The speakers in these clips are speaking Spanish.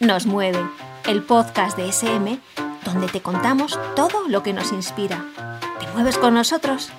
Nos mueve, el podcast de SM, donde te contamos todo lo que nos inspira. ¿Te mueves con nosotros?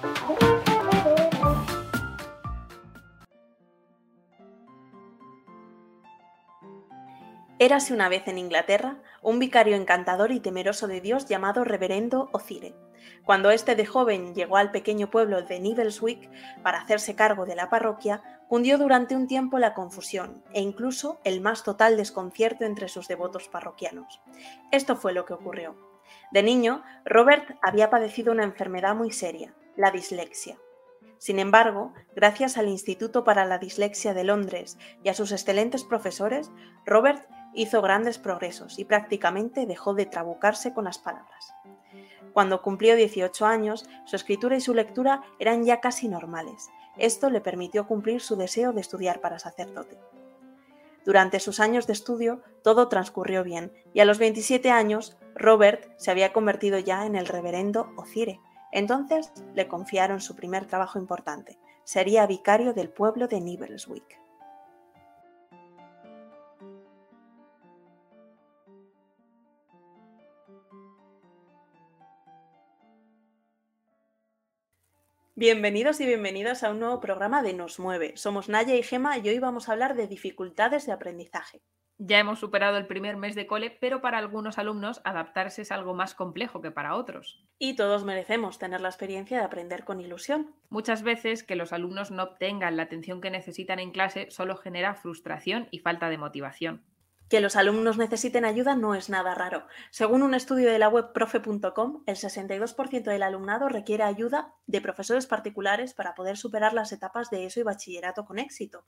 Érase una vez en Inglaterra un vicario encantador y temeroso de Dios llamado Reverendo Ocire. Cuando este de joven llegó al pequeño pueblo de Nibbleswick para hacerse cargo de la parroquia, cundió durante un tiempo la confusión e incluso el más total desconcierto entre sus devotos parroquianos. Esto fue lo que ocurrió. De niño, Robert había padecido una enfermedad muy seria, la dislexia. Sin embargo, gracias al Instituto para la Dislexia de Londres y a sus excelentes profesores, Robert hizo grandes progresos y prácticamente dejó de trabucarse con las palabras. Cuando cumplió 18 años, su escritura y su lectura eran ya casi normales, esto le permitió cumplir su deseo de estudiar para sacerdote. Durante sus años de estudio todo transcurrió bien y a los 27 años Robert se había convertido ya en el reverendo Ocire. Entonces le confiaron su primer trabajo importante. Sería vicario del pueblo de Nibbleswick. Bienvenidos y bienvenidas a un nuevo programa de Nos Mueve. Somos Naya y Gema y hoy vamos a hablar de dificultades de aprendizaje. Ya hemos superado el primer mes de cole, pero para algunos alumnos adaptarse es algo más complejo que para otros. Y todos merecemos tener la experiencia de aprender con ilusión. Muchas veces que los alumnos no obtengan la atención que necesitan en clase solo genera frustración y falta de motivación. Que los alumnos necesiten ayuda no es nada raro. Según un estudio de la web profe.com, el 62% del alumnado requiere ayuda de profesores particulares para poder superar las etapas de ESO y bachillerato con éxito.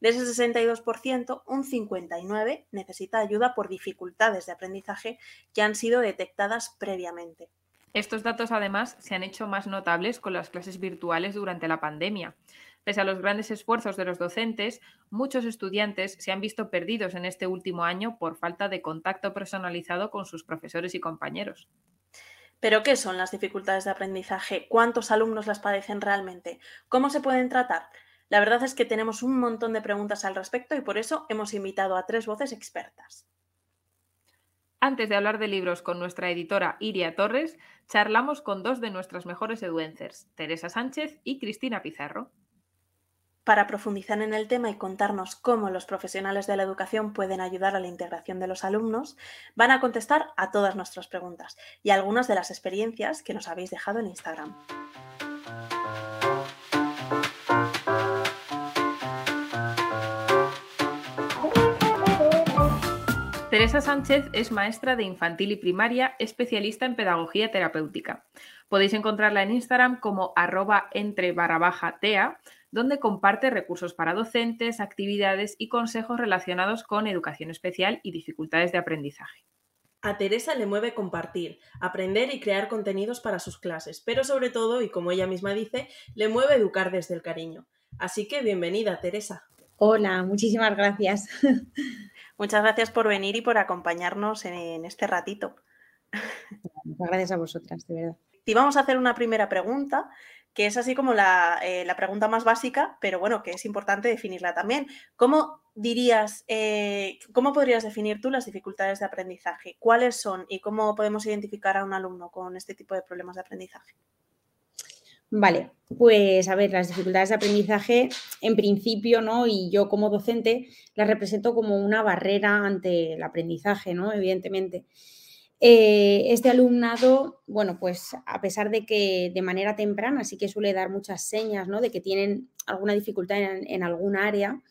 De ese 62%, un 59% necesita ayuda por dificultades de aprendizaje que han sido detectadas previamente. Estos datos además se han hecho más notables con las clases virtuales durante la pandemia. Pese a los grandes esfuerzos de los docentes, muchos estudiantes se han visto perdidos en este último año por falta de contacto personalizado con sus profesores y compañeros. ¿Pero qué son las dificultades de aprendizaje? ¿Cuántos alumnos las padecen realmente? ¿Cómo se pueden tratar? La verdad es que tenemos un montón de preguntas al respecto y por eso hemos invitado a tres voces expertas. Antes de hablar de libros con nuestra editora Iria Torres, charlamos con dos de nuestras mejores eduencers, Teresa Sánchez y Cristina Pizarro. Para profundizar en el tema y contarnos cómo los profesionales de la educación pueden ayudar a la integración de los alumnos, van a contestar a todas nuestras preguntas y algunas de las experiencias que nos habéis dejado en Instagram. Teresa Sánchez es maestra de infantil y primaria, especialista en pedagogía terapéutica. Podéis encontrarla en Instagram como arroba entre tea donde comparte recursos para docentes, actividades y consejos relacionados con educación especial y dificultades de aprendizaje. A Teresa le mueve compartir, aprender y crear contenidos para sus clases, pero sobre todo, y como ella misma dice, le mueve educar desde el cariño. Así que bienvenida, Teresa. Hola, muchísimas gracias. Muchas gracias por venir y por acompañarnos en este ratito. Muchas gracias a vosotras, de verdad. Te vamos a hacer una primera pregunta que es así como eh, la, pregunta más básica, pero bueno, que es importante definirla también. ¿Cómo dirías, eh, cómo podrías definir tú las dificultades de aprendizaje? ¿Cuáles son y cómo podemos identificar a un alumno con este tipo de problemas de aprendizaje? Vale, pues a ver, las dificultades de aprendizaje, en principio, ¿no? Y yo como docente las represento como una barrera ante el aprendizaje, ¿no? Evidentemente. Eh, este alumnado, bueno, pues a pesar de que de manera temprana sí que suele dar muchas señas, ¿no? De que tienen alguna dificultad en, algún área,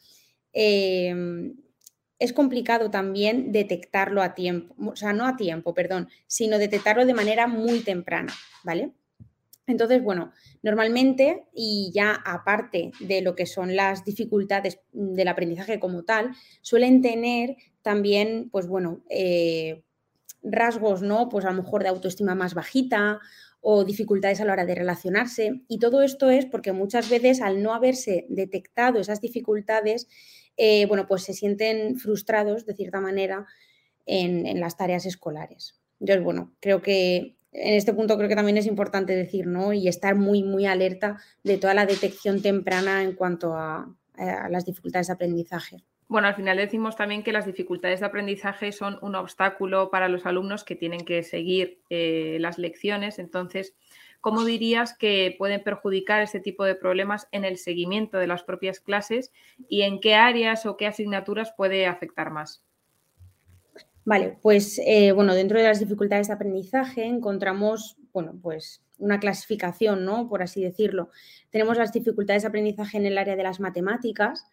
em, es complicado también detectarlo a tiempo, o sea, no a tiempo, perdón, sino detectarlo de manera muy temprana, ¿vale? Entonces, bueno, normalmente, y ya aparte de lo que son las dificultades del aprendizaje como tal, suelen tener también, pues bueno, eh, rasgos, ¿no? Pues a lo mejor de autoestima más bajita o dificultades a la hora de relacionarse. Y todo esto es porque muchas veces al no haberse detectado esas dificultades, eh, bueno, pues se sienten frustrados de cierta manera en, las tareas escolares. Entonces, bueno, creo que en este punto creo que también es importante decir, ¿no? Y estar muy, muy alerta de toda la detección temprana en cuanto a las dificultades de aprendizaje. Bueno, al final decimos también que las dificultades de aprendizaje son un obstáculo para los alumnos que tienen que seguir eh, las lecciones. Entonces, ¿cómo dirías que pueden perjudicar este tipo de problemas en el seguimiento de las propias clases y en qué áreas o qué asignaturas puede afectar más? Vale, pues eh, bueno, dentro de las dificultades de aprendizaje encontramos, bueno, pues una clasificación, ¿no? Por así decirlo. Tenemos las dificultades de aprendizaje en el área de las matemáticas,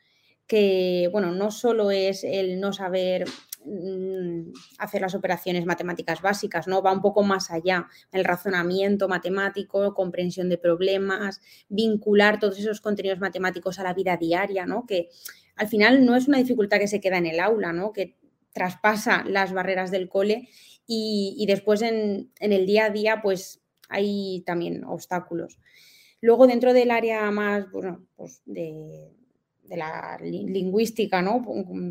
que, bueno, no solo es el no saber mm, hacer las operaciones matemáticas básicas, ¿no? Va un poco más allá, el razonamiento matemático, comprensión de problemas, vincular todos esos contenidos matemáticos a la vida diaria, ¿no? Que al final no es una dificultad que se queda en el aula, ¿no? Que traspasa las barreras del cole y, después en, en, el día a día, pues hay también obstáculos. Luego, dentro del área más, bueno, pues de, de la lingüística, ¿no?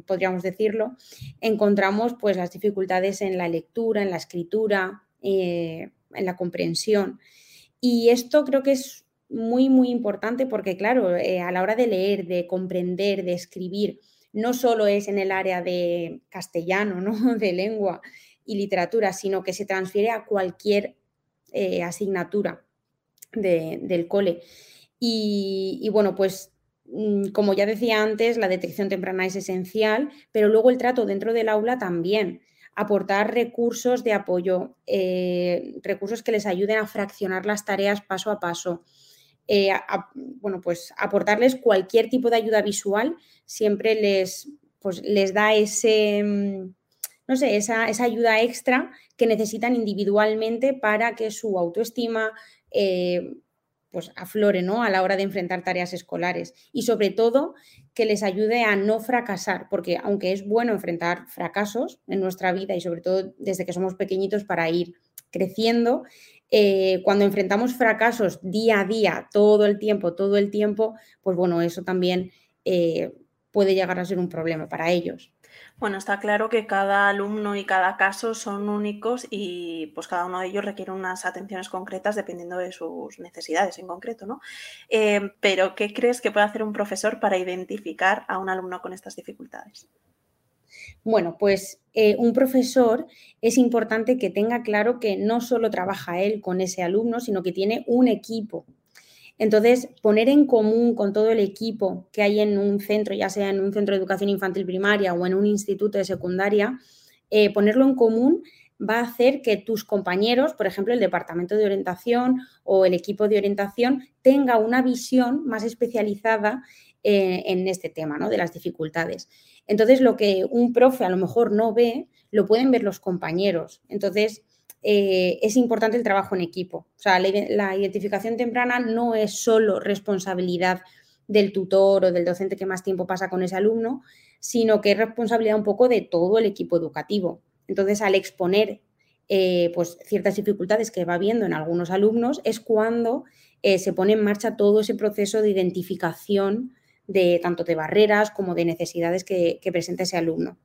podríamos decirlo, encontramos pues, las dificultades en la lectura, en la escritura, eh, en la comprensión. Y esto creo que es muy, muy importante porque, claro, eh, a la hora de leer, de comprender, de escribir, no solo es en el área de castellano, ¿no? de lengua y literatura, sino que se transfiere a cualquier eh, asignatura del cole. Y, y, bueno, pues como ya decía antes, la detección temprana es esencial, pero luego el trato dentro del aula también. Aportar recursos de apoyo, eh, recursos que les ayuden a fraccionar las tareas paso a paso. Eh, bueno, pues aportarles cualquier tipo de ayuda visual siempre les, pues, les da ese, mm, no sé, esa, ayuda extra que necesitan individualmente para que su autoestima, eh, pues aflore ¿no? a la hora de enfrentar tareas escolares y sobre todo que les ayude a no fracasar, porque aunque es bueno enfrentar fracasos en nuestra vida y sobre todo desde que somos pequeñitos para ir creciendo, eh, cuando enfrentamos fracasos día a día, todo el tiempo, todo el tiempo, pues bueno, eso también eh, puede llegar a ser un problema para ellos. Bueno, está claro que cada alumno y cada caso son únicos y pues cada uno de ellos requiere unas atenciones concretas dependiendo de sus necesidades en concreto, ¿no? Eh, pero, ¿qué crees que puede hacer un profesor para identificar a un alumno con estas dificultades? Bueno, pues eh, un profesor es importante que tenga claro que no solo trabaja él con ese alumno, sino que tiene un equipo entonces, poner en común con todo el equipo que hay en un centro, ya sea en un centro de educación infantil primaria o en un instituto de secundaria, eh, ponerlo en común va a hacer que tus compañeros, por ejemplo, el departamento de orientación o el equipo de orientación, tenga una visión más especializada eh, en este tema, ¿no? De las dificultades. Entonces, lo que un profe a lo mejor no ve, lo pueden ver los compañeros. Entonces, eh, es importante el trabajo en equipo. O sea, la, identificación temprana no es solo responsabilidad del tutor o del docente que más tiempo pasa con ese alumno, sino que es responsabilidad un poco de todo el equipo educativo. Entonces, al exponer eh, pues, ciertas dificultades que va viendo en algunos alumnos, es cuando eh, se pone en marcha todo ese proceso de identificación de tanto de barreras como de necesidades que presenta ese alumno.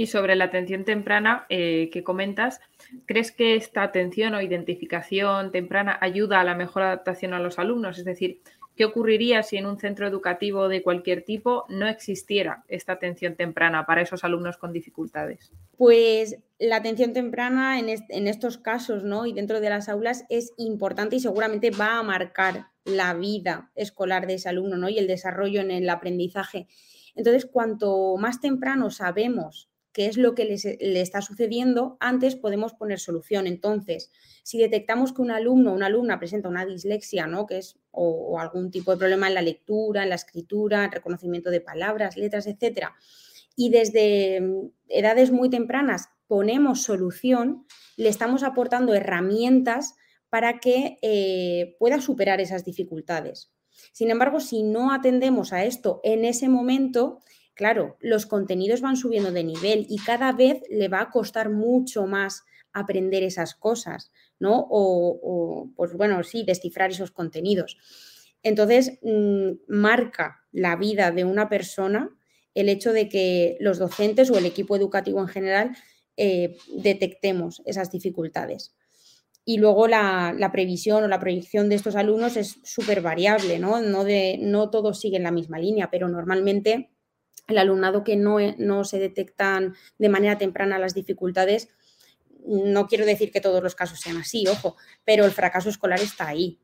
Y sobre la atención temprana eh, que comentas, ¿crees que esta atención o identificación temprana ayuda a la mejor adaptación a los alumnos? Es decir, ¿qué ocurriría si en un centro educativo de cualquier tipo no existiera esta atención temprana para esos alumnos con dificultades? Pues la atención temprana en, en estos casos ¿no? y dentro de las aulas es importante y seguramente va a marcar la vida escolar de ese alumno ¿no? y el desarrollo en el aprendizaje. Entonces, cuanto más temprano sabemos qué es lo que le está sucediendo, antes podemos poner solución. Entonces, si detectamos que un alumno o una alumna presenta una dislexia, ¿no? que es o, algún tipo de problema en la lectura, en la escritura, en reconocimiento de palabras, letras, etcétera, y desde mm, edades muy tempranas ponemos solución, le estamos aportando herramientas para que eh, pueda superar esas dificultades. Sin embargo, si no atendemos a esto en ese momento, claro, los contenidos van subiendo de nivel y cada vez le va a costar mucho más aprender esas cosas, ¿no? O, pues bueno, sí, descifrar esos contenidos. Entonces, mm, marca la vida de una persona el hecho de que los docentes o el equipo educativo en general eh, detectemos esas dificultades. Y luego la, previsión o la proyección de estos alumnos es súper variable, ¿no? No, de, no todos siguen la misma línea, pero normalmente el alumnado que no, no se detectan de manera temprana las dificultades, no quiero decir que todos los casos sean así, ojo, pero el fracaso escolar está ahí,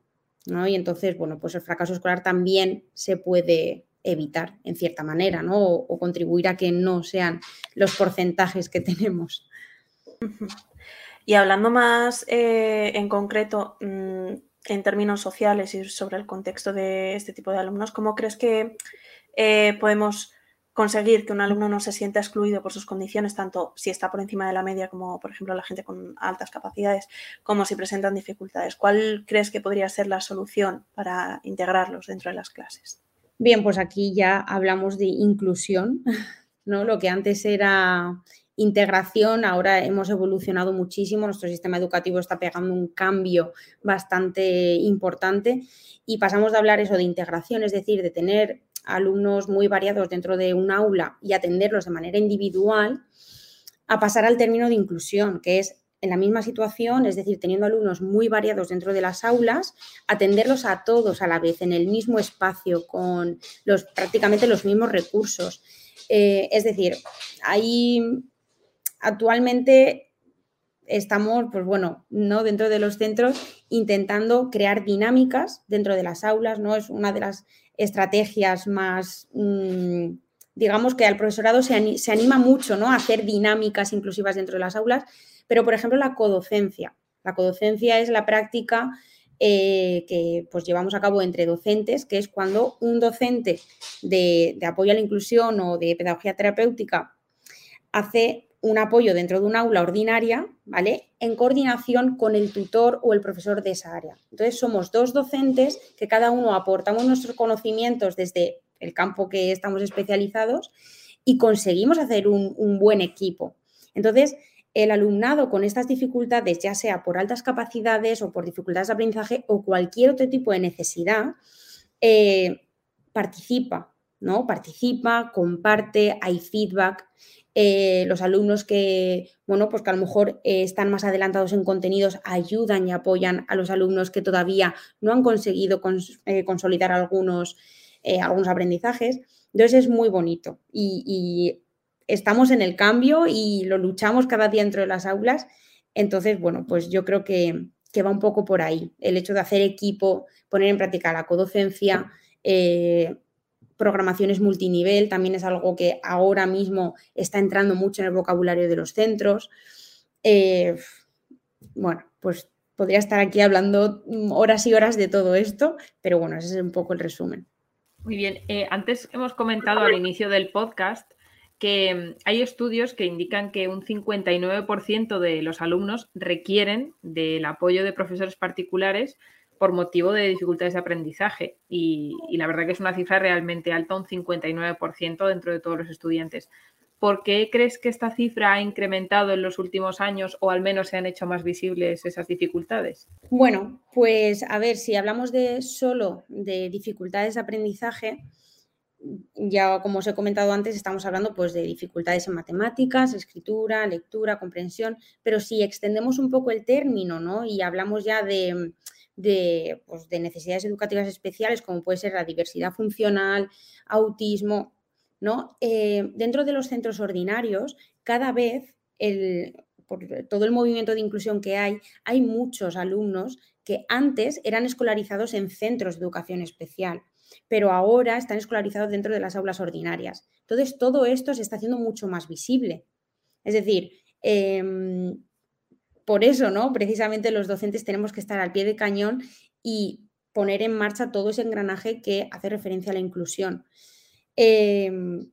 ¿no? Y entonces, bueno, pues el fracaso escolar también se puede evitar en cierta manera, ¿no? O, contribuir a que no sean los porcentajes que tenemos. Y hablando más eh, en concreto, mm, en términos sociales y sobre el contexto de este tipo de alumnos, ¿cómo crees que eh, podemos conseguir que un alumno no se sienta excluido por sus condiciones, tanto si está por encima de la media como, por ejemplo, la gente con altas capacidades, como si presentan dificultades? ¿Cuál crees que podría ser la solución para integrarlos dentro de las clases? Bien, pues aquí ya hablamos de inclusión, ¿no? Lo que antes era integración, ahora hemos evolucionado muchísimo, nuestro sistema educativo está pegando un cambio bastante importante y pasamos de hablar eso de integración, es decir, de tener alumnos muy variados dentro de un aula y atenderlos de manera individual, a pasar al término de inclusión, que es en la misma situación, es decir, teniendo alumnos muy variados dentro de las aulas, atenderlos a todos a la vez, en el mismo espacio, con los, prácticamente los mismos recursos. Eh, es decir, ahí actualmente estamos, pues bueno, ¿no? dentro de los centros intentando crear dinámicas dentro de las aulas, ¿no? Es una de las estrategias más, mm, digamos que al profesorado se, anima mucho, ¿no? A hacer dinámicas inclusivas dentro de las aulas, pero por ejemplo la codocencia. La codocencia es la práctica eh, que pues llevamos a cabo entre docentes, que es cuando un docente de apoyo a la inclusión o de pedagogía terapéutica hace un apoyo dentro de un aula ordinaria, ¿vale? En coordinación con el tutor o el profesor de esa área. Entonces, somos dos docentes que cada uno aportamos nuestros conocimientos desde el campo que estamos especializados y conseguimos hacer un, buen equipo. Entonces, el alumnado con estas dificultades, ya sea por altas capacidades o por dificultades de aprendizaje o cualquier otro tipo de necesidad, eh, participa, ¿no? Participa, comparte, hay feedback. Eh, los alumnos que, bueno, pues que a lo mejor eh, están más adelantados en contenidos ayudan y apoyan a los alumnos que todavía no han conseguido eh, consolidar algunos, algunos aprendizajes. Entonces es muy bonito y, estamos en el cambio y lo luchamos cada día dentro de las aulas. Entonces, bueno, pues yo creo que, que va un poco por ahí. El hecho de hacer equipo, poner en práctica la codocencia, programaciones multinivel también es algo que ahora mismo está entrando mucho en el vocabulario de los centros. Eh, bueno, pues podría estar aquí hablando horas y horas de todo esto, pero bueno, ese es un poco el resumen. Muy bien, eh, antes hemos comentado al inicio del podcast que mm, hay estudios que indican que un 59% de los alumnos requieren del apoyo de profesores particulares por motivo de dificultades de aprendizaje. Y, la verdad que es una cifra realmente alta, un 59% dentro de todos los estudiantes. ¿Por qué crees que esta cifra ha incrementado en los últimos años o al menos se han hecho más visibles esas dificultades? Bueno, pues a ver, si hablamos de solo de dificultades de aprendizaje, ya como os he comentado antes, estamos hablando pues de dificultades en matemáticas, escritura, lectura, comprensión, pero si extendemos un poco el término, ¿no? Y hablamos ya de pues, de, necesidades educativas especiales, como puede ser la diversidad funcional, autismo, ¿no? Eh, dentro de los centros ordinarios, cada vez, el, por todo el movimiento de inclusión que hay, hay muchos alumnos que antes eran escolarizados en centros de educación especial, pero ahora están escolarizados dentro de las aulas ordinarias. Entonces, todo esto se está haciendo mucho más visible. Es decir, em, por eso, ¿no? Precisamente los docentes tenemos que estar al pie de cañón y poner en marcha todo ese engranaje que hace referencia a la inclusión. Em,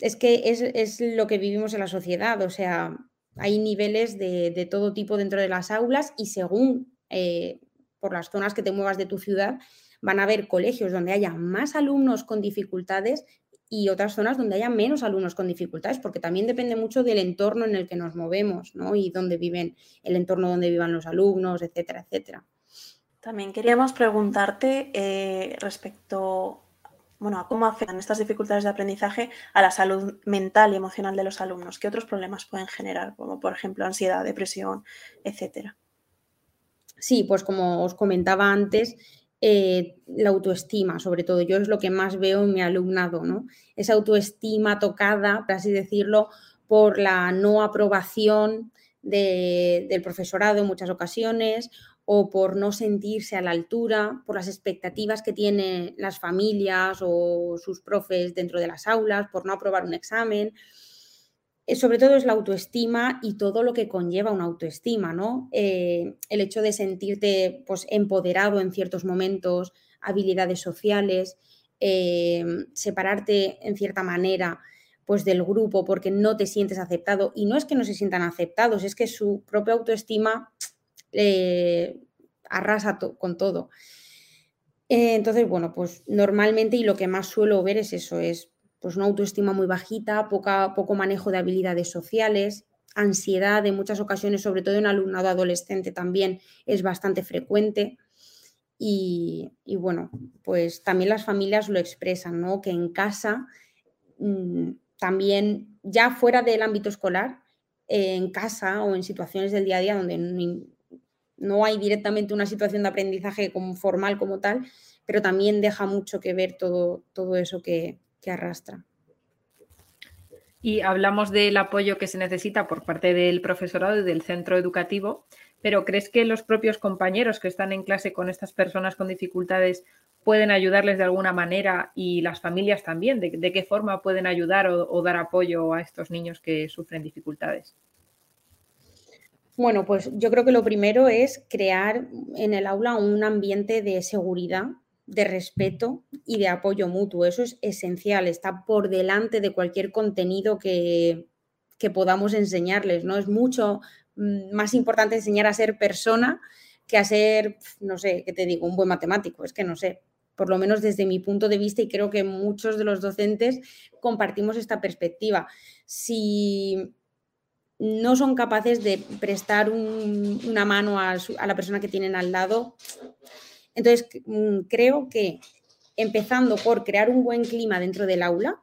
es que es, lo que vivimos en la sociedad, o sea, hay niveles de, todo tipo dentro de las aulas y según eh, por las zonas que te muevas de tu ciudad, van a haber colegios donde haya más alumnos con dificultades y otras zonas donde haya menos alumnos con dificultades, porque también depende mucho del entorno en el que nos movemos, ¿no? Y dónde viven, el entorno donde vivan los alumnos, etcétera, etcétera. También queríamos preguntarte eh, respecto bueno, a cómo afectan estas dificultades de aprendizaje a la salud mental y emocional de los alumnos. ¿Qué otros problemas pueden generar, como por ejemplo ansiedad, depresión, etcétera? Sí, pues como os comentaba antes, eh, la autoestima, sobre todo. Yo es lo que más veo en mi alumnado, ¿no? Esa autoestima tocada, por así decirlo, por la no aprobación del profesorado en muchas ocasiones o por no sentirse a la altura, por las expectativas que tienen las familias o sus profes dentro de las aulas, por no aprobar un examen. Eh, sobre todo es la autoestima y todo lo que conlleva una autoestima, ¿no? Eh, el hecho de sentirte pues, empoderado en ciertos momentos, habilidades sociales, eh, separarte en cierta manera pues, del grupo porque no te sientes aceptado. Y no es que no se sientan aceptados, es que su propia autoestima arrasa con todo. entonces, bueno, pues normalmente y lo que más suelo ver es eso, es pues una autoestima muy bajita, poca, poco manejo de habilidades sociales, ansiedad en muchas ocasiones, sobre todo en alumnado adolescente también es bastante frecuente. Y, bueno, pues también las familias lo expresan, ¿no? Que en casa, mm, también ya fuera del ámbito escolar, en casa o en situaciones del día a día donde no, hay directamente una situación de aprendizaje formal como tal, pero también deja mucho que ver todo, todo eso que, que arrastra. Y hablamos del apoyo que se necesita por parte del profesorado y del centro educativo, pero ¿crees que los propios compañeros que están en clase con estas personas con dificultades pueden ayudarles de alguna manera y las familias también? ¿De, qué forma pueden ayudar o dar apoyo a estos niños que sufren dificultades? Bueno, pues yo creo que lo primero es crear en el aula un ambiente de seguridad de respeto y de apoyo mutuo. Eso es esencial, está por delante de cualquier contenido que, podamos enseñarles, ¿no? Es mucho mm, más importante enseñar a ser persona que a ser, no sé, ¿qué te digo? Un buen matemático, es que no sé, por lo menos desde mi punto de vista y creo que muchos de los docentes compartimos esta perspectiva. Si no son capaces de prestar una mano a, la persona que tienen al lado, entonces, mm, creo que empezando por crear un buen clima dentro del aula,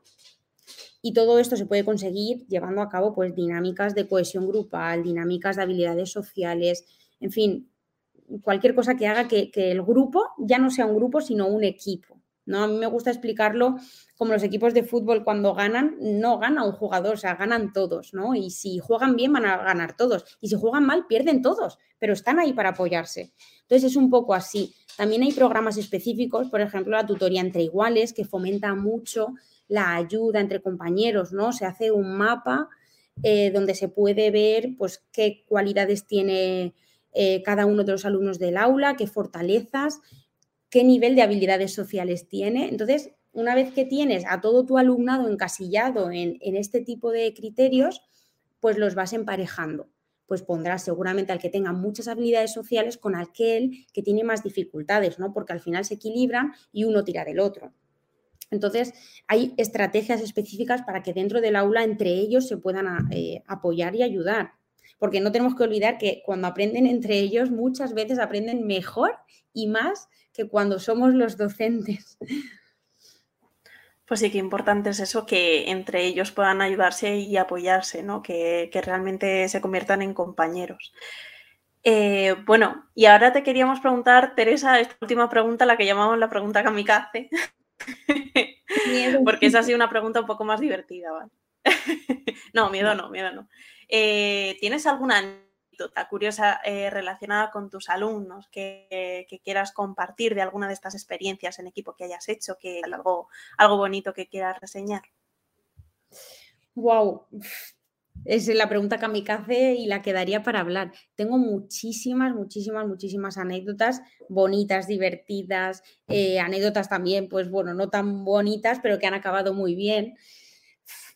y todo esto se puede conseguir llevando a cabo pues, dinámicas de cohesión grupal, dinámicas de habilidades sociales, en fin, cualquier cosa que haga que, que el grupo ya no sea un grupo, sino un equipo. ¿No? A mí me gusta explicarlo como los equipos de fútbol cuando ganan, no gana un jugador, o sea, ganan todos, ¿no? Y si juegan bien van a ganar todos. Y si juegan mal, pierden todos, pero están ahí para apoyarse. Entonces es un poco así. También hay programas específicos, por ejemplo, la tutoría entre iguales, que fomenta mucho la ayuda entre compañeros, ¿no? Se hace un mapa eh, donde se puede ver pues, qué cualidades tiene eh, cada uno de los alumnos del aula, qué fortalezas, qué nivel de habilidades sociales tiene. Entonces, una vez que tienes a todo tu alumnado encasillado en, este tipo de criterios, pues los vas emparejando. Pues pondrás seguramente al que tenga muchas habilidades sociales con aquel que tiene más dificultades, ¿no? Porque al final se equilibran y uno tira del otro. Entonces, hay estrategias específicas para que dentro del aula entre ellos se puedan eh, apoyar y ayudar. Porque no tenemos que olvidar que cuando aprenden entre ellos, muchas veces aprenden mejor y más que cuando somos los docentes. Pues sí, que importante es eso, que entre ellos puedan ayudarse y apoyarse, ¿no? Que, realmente se conviertan en compañeros. Eh, bueno, y ahora te queríamos preguntar, Teresa, esta última pregunta, la que llamamos la pregunta kamikaze, porque esa ha sido una pregunta un poco más divertida, ¿vale? no, miedo no, miedo no. Eh, ¿Tienes alguna curiosa eh, relacionada con tus alumnos que, quieras compartir de alguna de estas experiencias en equipo que hayas hecho, que algo, algo bonito que quieras reseñar. Wow, es la pregunta kamikaze y la quedaría para hablar. Tengo muchísimas, muchísimas, muchísimas anécdotas bonitas, divertidas, eh, anécdotas también, pues bueno, no tan bonitas, pero que han acabado muy bien.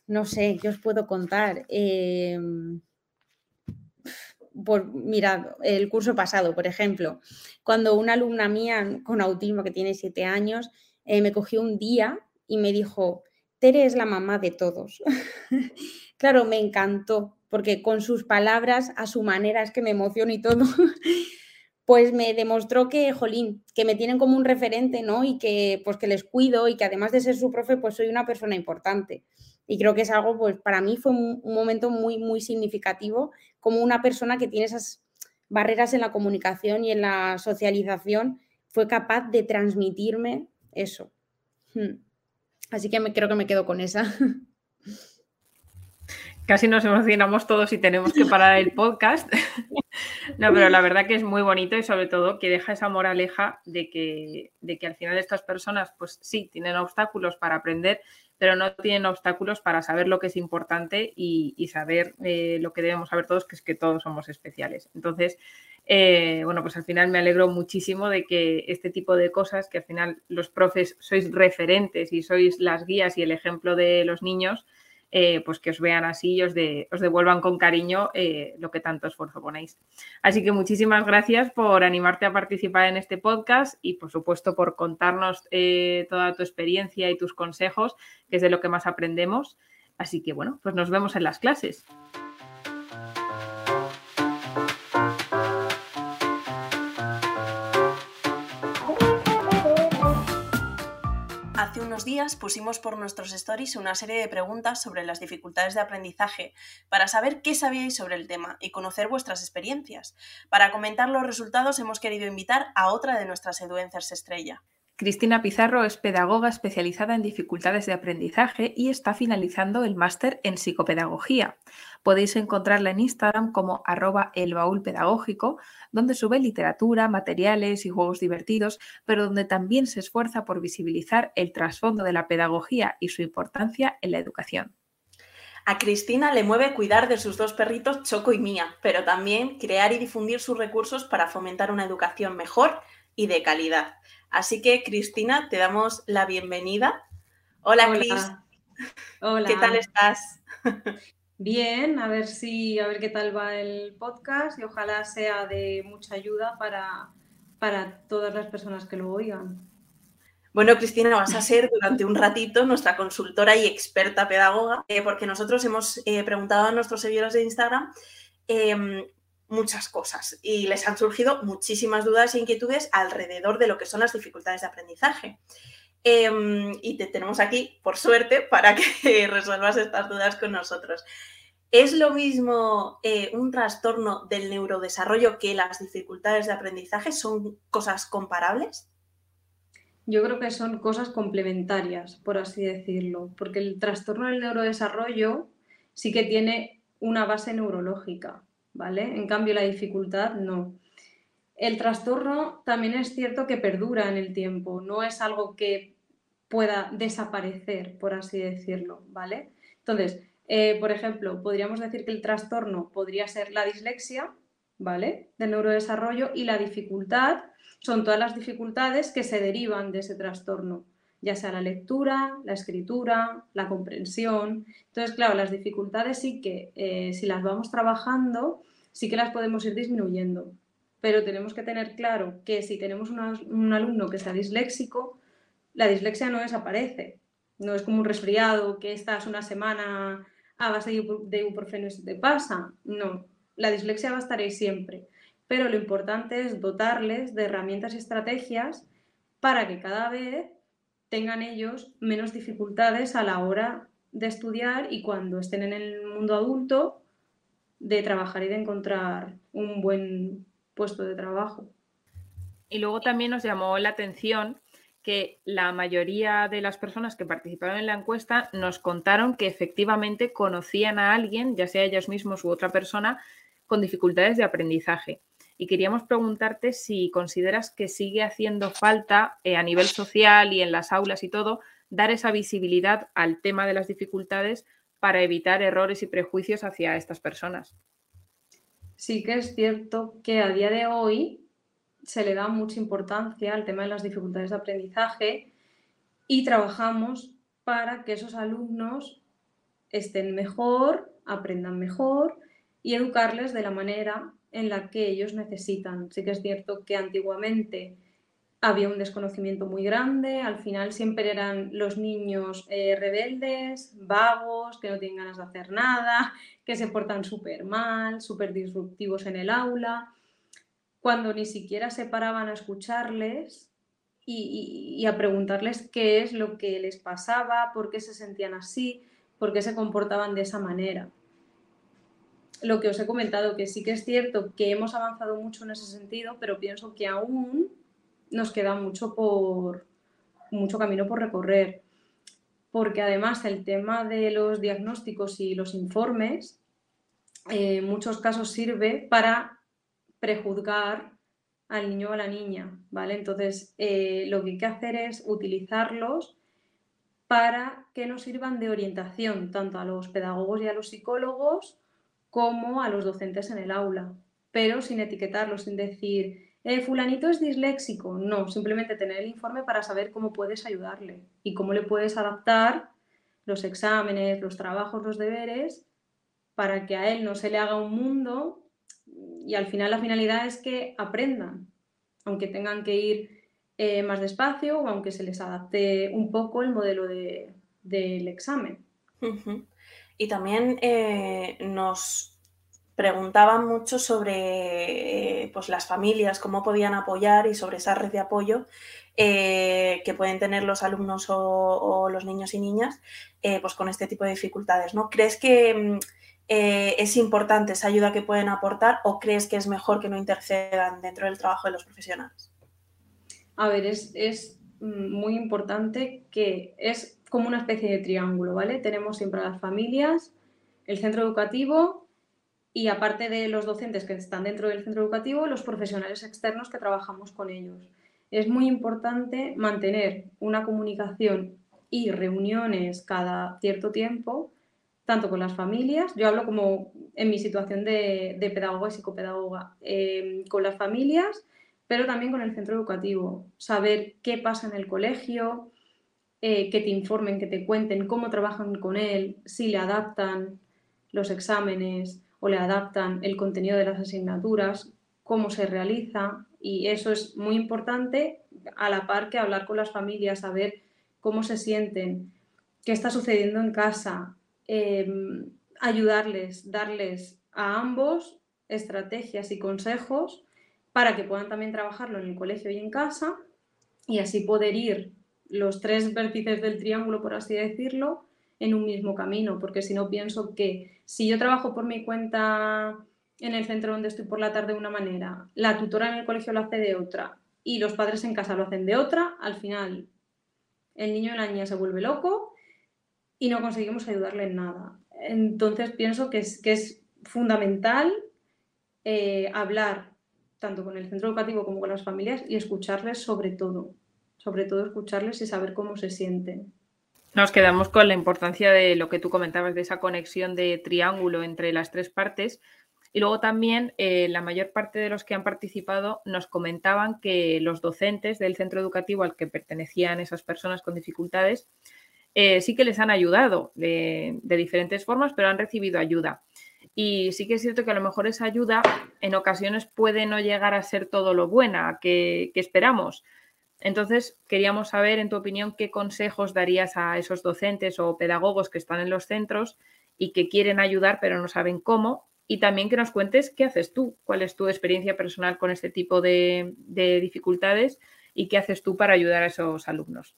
No sé, ¿qué os puedo contar? Em, por, mira, el curso pasado, por ejemplo, cuando una alumna mía con autismo que tiene siete años eh, me cogió un día y me dijo, Tere es la mamá de todos. claro, me encantó, porque con sus palabras, a su manera, es que me emocionó y todo, pues me demostró que, jolín, que me tienen como un referente, ¿no? Y que pues que les cuido y que además de ser su profe, pues soy una persona importante. Y creo que es algo, pues para mí fue un, momento muy, muy significativo, como una persona que tiene esas barreras en la comunicación y en la socialización, fue capaz de transmitirme eso. Hmm. Así que me, creo que me quedo con esa. Casi nos emocionamos todos y tenemos que parar el podcast. no, pero la verdad que es muy bonito y sobre todo que deja esa moraleja de que, de que al final estas personas, pues sí, tienen obstáculos para aprender, pero no tienen obstáculos para saber lo que es importante y, saber eh, lo que debemos saber todos, que es que todos somos especiales. Entonces, eh, bueno, pues al final me alegro muchísimo de que este tipo de cosas, que al final los profes sois referentes y sois las guías y el ejemplo de los niños, eh, pues que os vean así y os, devuelvan con cariño eh, lo que tanto esfuerzo ponéis. Así que muchísimas gracias por animarte a participar en este podcast y por supuesto por contarnos eh, toda tu experiencia y tus consejos, que es de lo que más aprendemos. Así que bueno, pues nos vemos en las clases. Días pusimos por nuestros stories una serie de preguntas sobre las dificultades de aprendizaje para saber qué sabíais sobre el tema y conocer vuestras experiencias. Para comentar los resultados hemos querido invitar a otra de nuestras eduencers estrella. Cristina Pizarro es pedagoga especializada en dificultades de aprendizaje y está finalizando el máster en psicopedagogía. Podéis encontrarla en Instagram como arroba elbaúlpedagógico, donde sube literatura, materiales y juegos divertidos, pero donde también se esfuerza por visibilizar el trasfondo de la pedagogía y su importancia en la educación. A Cristina le mueve cuidar de sus dos perritos Choco y Mía, pero también crear y difundir sus recursos para fomentar una educación mejor y de calidad. Así que, Cristina, te damos la bienvenida. Hola, Cris. Hola. ¿Qué tal estás? Bien, a ver si, a ver qué tal va el podcast y ojalá sea de mucha ayuda para, para todas las personas que lo oigan. Bueno, Cristina, vas a ser durante un ratito nuestra consultora y experta pedagoga, eh, porque nosotros hemos eh, preguntado a nuestros seguidores de Instagram em, muchas cosas y les han surgido muchísimas dudas e inquietudes alrededor de lo que son las dificultades de aprendizaje. Em, y te tenemos aquí, por suerte, para que resuelvas estas dudas con nosotros. ¿Es lo mismo eh, un trastorno del neurodesarrollo que las dificultades de aprendizaje? ¿Son cosas comparables? Yo creo que son cosas complementarias, por así decirlo, porque el trastorno del neurodesarrollo sí que tiene una base neurológica, ¿vale? En cambio, la dificultad no. El trastorno también es cierto que perdura en el tiempo, no es algo que pueda desaparecer, por así decirlo, ¿vale? Entonces, eh, por ejemplo, podríamos decir que el trastorno podría ser la dislexia, ¿vale? Del neurodesarrollo y la dificultad son todas las dificultades que se derivan de ese trastorno, ya sea la lectura, la escritura, la comprensión. Entonces, claro, las dificultades sí que, eh, si las vamos trabajando, sí que las podemos ir disminuyendo. Pero tenemos que tener claro que si tenemos un alumno que está disléxico, la dislexia no desaparece. No es como un resfriado que estás una semana a base de ibuprofeno y se te pasa. No, la dislexia va a estar ahí siempre. Pero lo importante es dotarles de herramientas y estrategias para que cada vez tengan ellos menos dificultades a la hora de estudiar y cuando estén en el mundo adulto de trabajar y de encontrar un buen puesto de trabajo. Y luego también nos llamó la atención que la mayoría de las personas que participaron en la encuesta nos contaron que efectivamente conocían a alguien, ya sea ellos mismos u otra persona, con dificultades de aprendizaje y queríamos preguntarte si consideras que sigue haciendo falta eh, a nivel social y en las aulas y todo dar esa visibilidad al tema de las dificultades para evitar errores y prejuicios hacia estas personas. Sí que es cierto que a día de hoy se le da mucha importancia al tema de las dificultades de aprendizaje y trabajamos para que esos alumnos estén mejor, aprendan mejor y educarles de la manera en la que ellos necesitan. Sí que es cierto que antiguamente había un desconocimiento muy grande, al final siempre eran los niños eh, rebeldes, vagos, que no tienen ganas de hacer nada, que se portan súper mal, súper disruptivos en el aula, cuando ni siquiera se paraban a escucharles y a preguntarles qué es lo que les pasaba, por qué se sentían así, por qué se comportaban de esa manera lo que os he comentado, que sí que es cierto que hemos avanzado mucho en ese sentido, pero pienso que aún nos queda mucho por mucho camino por recorrer. Porque además el tema de los diagnósticos y los informes eh, en muchos casos sirve para prejuzgar al niño o a la niña, ¿vale? Entonces, eh, lo que hay que hacer es utilizarlos para que nos sirvan de orientación tanto a los pedagogos y a los psicólogos como a los docentes en el aula, pero sin etiquetarlos, sin decir, eh, fulanito es disléxico. No, simplemente tener el informe para saber cómo puedes ayudarle y cómo le puedes adaptar los exámenes, los trabajos, los deberes, para que a él no se le haga un mundo y al final la finalidad es que aprendan, aunque tengan que ir eh, más despacio o aunque se les adapte un poco el modelo del examen. Y también eh, nos preguntaban mucho sobre pues, las familias, cómo podían apoyar y sobre esa red de apoyo eh, que pueden tener los alumnos o, los niños y niñas pues con este tipo de dificultades. ¿no? ¿Crees que mm, es importante esa ayuda que pueden aportar o crees que es mejor que no intercedan dentro del trabajo de los profesionales? A ver, es, es muy importante que es como una especie de triángulo, ¿vale? Tenemos siempre a las familias, el centro educativo y aparte de los docentes que están dentro del centro educativo, los profesionales externos que trabajamos con ellos. Es muy importante mantener una comunicación y reuniones cada cierto tiempo, tanto con las familias, yo hablo como en mi situación de, pedagoga y psicopedagoga, eh, con las familias, pero también con el centro educativo, saber qué pasa en el colegio, eh, que te informen, que te cuenten cómo trabajan con él, si le adaptan los exámenes o le adaptan el contenido de las asignaturas, cómo se realiza. Y eso es muy importante a la par que hablar con las familias, saber cómo se sienten, qué está sucediendo en casa, em, ayudarles, darles a ambos estrategias y consejos para que puedan también trabajarlo en el colegio y en casa y así poder ir los tres vértices del triángulo, por así decirlo, en un mismo camino, porque si no pienso que si yo trabajo por mi cuenta en el centro donde estoy por la tarde de una manera, la tutora en el colegio lo hace de otra y los padres en casa lo hacen de otra, al final el niño o la niña se vuelve loco y no conseguimos ayudarle en nada. Entonces pienso que es, fundamental eh, hablar tanto con el centro educativo como con las familias y escucharles sobre todo sobre todo escucharles y saber cómo se sienten. Nos quedamos con la importancia de lo que tú comentabas, de esa conexión de triángulo entre las tres partes. Y luego también eh, la mayor parte de los que han participado nos comentaban que los docentes del centro educativo al que pertenecían esas personas con dificultades eh, sí que les han ayudado de, diferentes formas, pero han recibido ayuda. Y sí que es cierto que a lo mejor esa ayuda en ocasiones puede no llegar a ser todo lo buena que esperamos. Entonces, queríamos saber, en tu opinión, qué consejos darías a esos docentes o pedagogos que están en los centros y que quieren ayudar pero no saben cómo. Y también que nos cuentes qué haces tú, cuál es tu experiencia personal con este tipo de, dificultades y qué haces tú para ayudar a esos alumnos.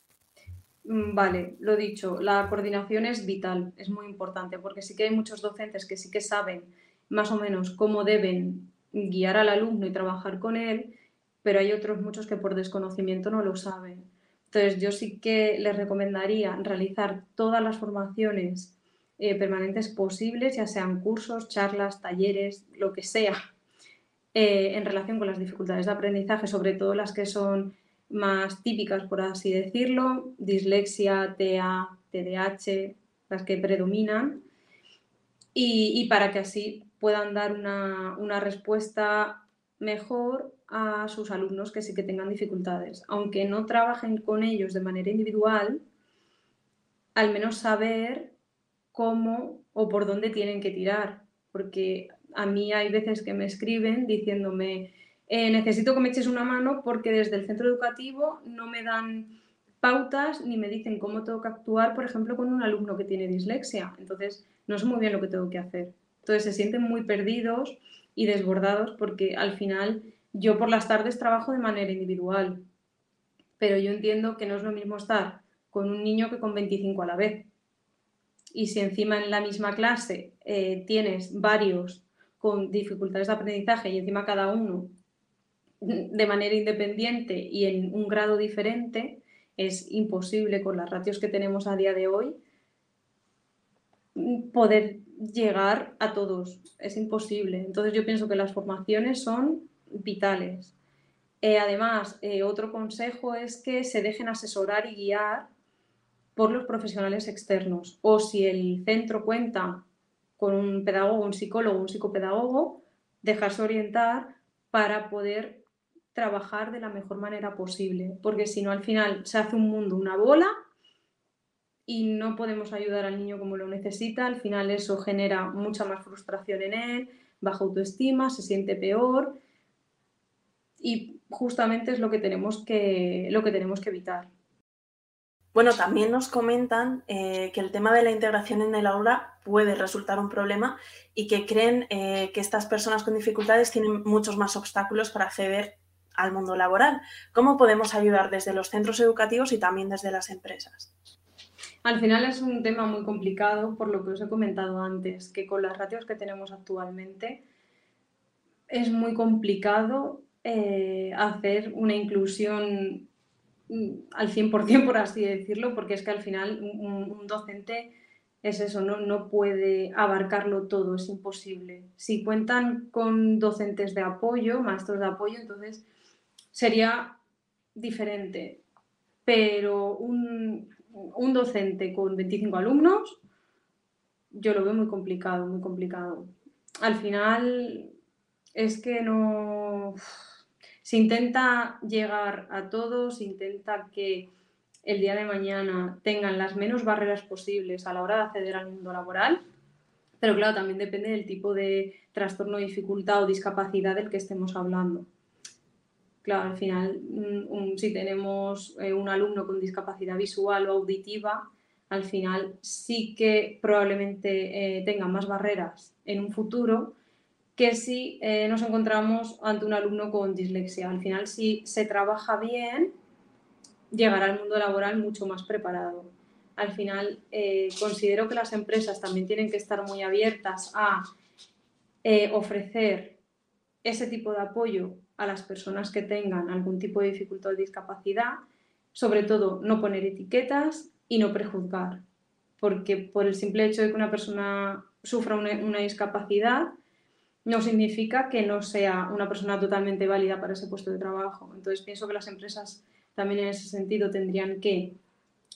Mm, vale, lo dicho, la coordinación es vital, es muy importante, porque sí que hay muchos docentes que sí que saben más o menos cómo deben guiar al alumno y trabajar con él, pero hay otros muchos que por desconocimiento no lo saben. Entonces, yo sí que les recomendaría realizar todas las formaciones eh, permanentes posibles, ya sean cursos, charlas, talleres, lo que sea, eh, en relación con las dificultades de aprendizaje, sobre todo las que son más típicas, por así decirlo, dislexia, TEA, TDAH, las que predominan, y, para que así puedan dar una respuesta mejor a sus alumnos que sí que tengan dificultades. Aunque no trabajen con ellos de manera individual, al menos saber cómo o por dónde tienen que tirar. Porque a mí hay veces que me escriben diciéndome, eh, necesito que me eches una mano porque desde el centro educativo no me dan pautas ni me dicen cómo tengo que actuar, por ejemplo, con un alumno que tiene dislexia. Entonces, no sé muy bien lo que tengo que hacer. Entonces, se sienten muy perdidos y desbordados porque al final yo por las tardes trabajo de manera individual, pero yo entiendo que no es lo mismo estar con un niño que con 25 a la vez. Y si encima en la misma clase eh, tienes varios con dificultades de aprendizaje y encima cada uno de manera independiente y en un grado diferente, es imposible con las ratios que tenemos a día de hoy poder llegar a todos. Es imposible. Entonces yo pienso que las formaciones son vitales. Eh, además, eh, otro consejo es que se dejen asesorar y guiar por los profesionales externos. O si el centro cuenta con un pedagogo, un psicólogo, un psicopedagogo, dejarse orientar para poder trabajar de la mejor manera posible. Porque si no, al final se hace un mundo, una bola, y no podemos ayudar al niño como lo necesita. Al final eso genera mucha más frustración en él, baja autoestima, se siente peor y justamente es lo que tenemos que, lo que, tenemos que evitar. Bueno, también nos comentan eh, que el tema de la integración en el aula puede resultar un problema y que creen eh, que estas personas con dificultades tienen muchos más obstáculos para acceder al mundo laboral. ¿Cómo podemos ayudar desde los centros educativos y también desde las empresas? Al final es un tema muy complicado por lo que os he comentado antes, que con las ratios que tenemos actualmente es muy complicado eh, hacer una inclusión mm, al 100%, por así decirlo, porque es que al final un, docente es eso, ¿no? no puede abarcarlo todo, es imposible. Si cuentan con docentes de apoyo, maestros de apoyo, entonces sería diferente. Pero un, docente con 25 alumnos, yo lo veo muy complicado, muy complicado. Al final es que no se intenta llegar a todos, se intenta que el día de mañana tengan las menos barreras posibles a la hora de acceder al mundo laboral, pero claro, también depende del tipo de trastorno, dificultad o discapacidad del que estemos hablando. Claro, al final, mm, si tenemos eh, un alumno con discapacidad visual o auditiva, al final sí que probablemente eh, tenga más barreras en un futuro que si eh, nos encontramos ante un alumno con dislexia. Al final, si se trabaja bien, llegará al mundo laboral mucho más preparado. Al final, considero que las empresas también tienen que estar muy abiertas a ofrecer ese tipo de apoyo a las personas que tengan algún tipo de dificultad o discapacidad, sobre todo no poner etiquetas y no prejuzgar, porque por el simple hecho de que una persona sufra una discapacidad, no significa que no sea una persona totalmente válida para ese puesto de trabajo. Entonces pienso que las empresas también en ese sentido tendrían que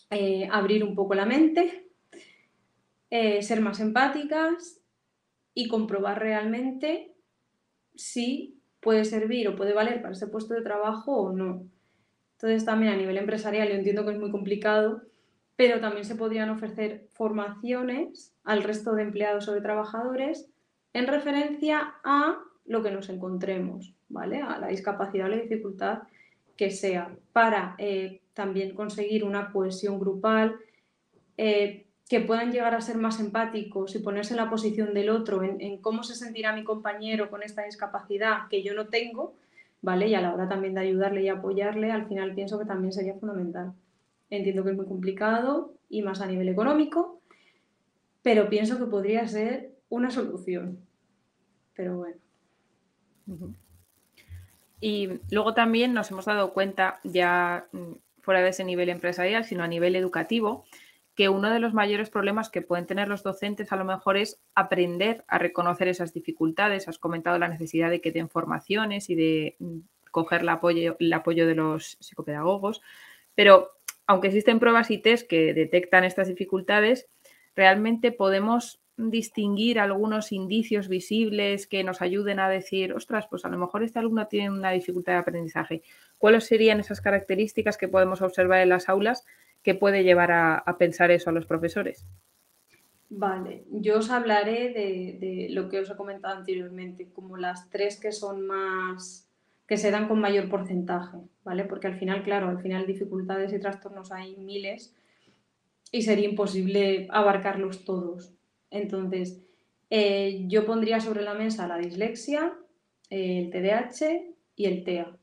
eh, abrir un poco la mente, eh, ser más empáticas y comprobar realmente si puede servir o puede valer para ese puesto de trabajo o no. Entonces también a nivel empresarial yo entiendo que es muy complicado, pero también se podrían ofrecer formaciones al resto de empleados o de trabajadores en referencia a lo que nos encontremos, ¿vale? A la discapacidad o la dificultad que sea, para eh, también conseguir una cohesión grupal, eh, que puedan llegar a ser más empáticos y ponerse en la posición del otro, en, cómo se sentirá mi compañero con esta discapacidad que yo no tengo, ¿vale? Y a la hora también de ayudarle y apoyarle, al final pienso que también sería fundamental. Entiendo que es muy complicado y más a nivel económico, pero pienso que podría ser una solución pero bueno. Y luego también nos hemos dado cuenta, ya mm, fuera de ese nivel empresarial, sino a nivel educativo, que uno de los mayores problemas que pueden tener los docentes a lo mejor es aprender a reconocer esas dificultades. Has comentado la necesidad de que den formaciones y de mm, coger el apoyo, el apoyo de los psicopedagogos, pero aunque existen pruebas y test que detectan estas dificultades, realmente podemos distinguir algunos indicios visibles que nos ayuden a decir, ostras, pues a lo mejor este alumno tiene una dificultad de aprendizaje? ¿Cuáles serían esas características que podemos observar en las aulas que puede llevar a, pensar eso a los profesores? Vale, yo os hablaré de, lo que os he comentado anteriormente, como las tres que son más, que se dan con mayor porcentaje, ¿vale? Porque al final, claro, al final dificultades y trastornos hay miles y sería imposible abarcarlos todos. Entonces, eh, yo pondría sobre la mesa la dislexia, el TDAH y el TEA,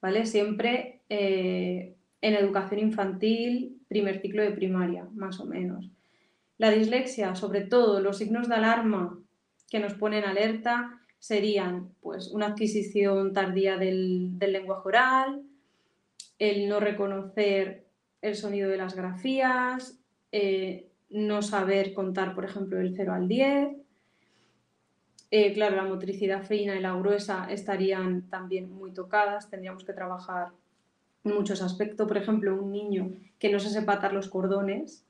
¿vale? Siempre eh, en educación infantil, primer ciclo de primaria, más o menos. La dislexia, sobre todo los signos de alarma que nos ponen alerta, serían pues una adquisición tardía del, lenguaje oral, el no reconocer el sonido de las grafías, eh, no saber contar, por ejemplo, el 0 al 10. Eh, claro, la motricidad fina y la gruesa estarían también muy tocadas, tendríamos que trabajar en muchos aspectos. Por ejemplo, un niño que no se sepa los cordones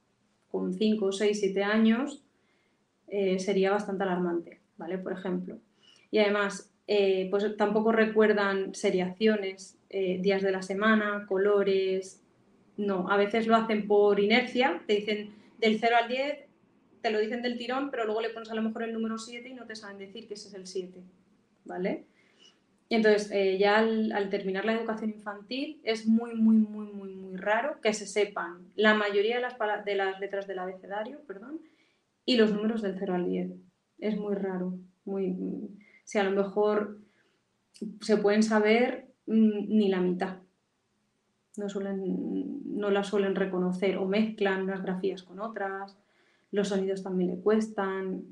con 5, 6, 7 años eh, sería bastante alarmante, ¿vale? Por ejemplo. Y además, eh, pues tampoco recuerdan seriaciones, eh, días de la semana, colores. No, a veces lo hacen por inercia, te dicen del 0 al 10, te lo dicen del tirón, pero luego le pones a lo mejor el número 7 y no te saben decir que ese es el 7, ¿vale? Y entonces, eh, ya al, terminar la educación infantil, es muy, muy, muy, muy, muy raro que se sepan la mayoría de las, de las letras del abecedario, perdón, y los números del 0 al 10. Es muy raro, muy si a lo mejor se pueden saber mm, ni la mitad. No, suelen, no las suelen reconocer o mezclan unas grafías con otras, los sonidos también le cuestan.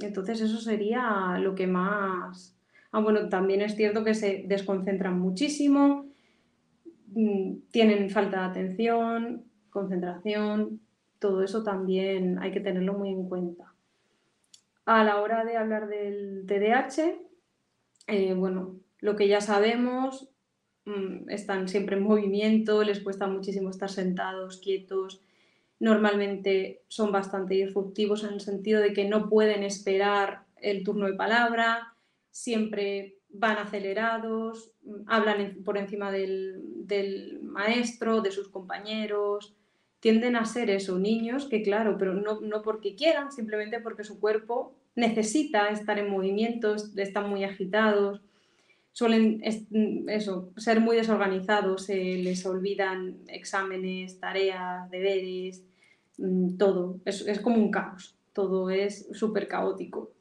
Entonces eso sería lo que más... Ah, bueno, también es cierto que se desconcentran muchísimo, mm, tienen falta de atención, concentración, todo eso también hay que tenerlo muy en cuenta. A la hora de hablar del TDAH, eh, bueno, lo que ya sabemos, mm, están siempre en movimiento, les cuesta muchísimo estar sentados, quietos, normalmente son bastante disruptivos en el sentido de que no pueden esperar el turno de palabra, siempre van acelerados, hablan por encima del, del maestro, de sus compañeros, tienden a ser eso, niños que claro, pero no, no porque quieran, simplemente porque su cuerpo necesita estar en movimiento, están muy agitados, suelen eso, ser muy desorganizados, se les olvidan exámenes, tareas, deberes, mm, todo, es, es como un caos, todo es súper caótico.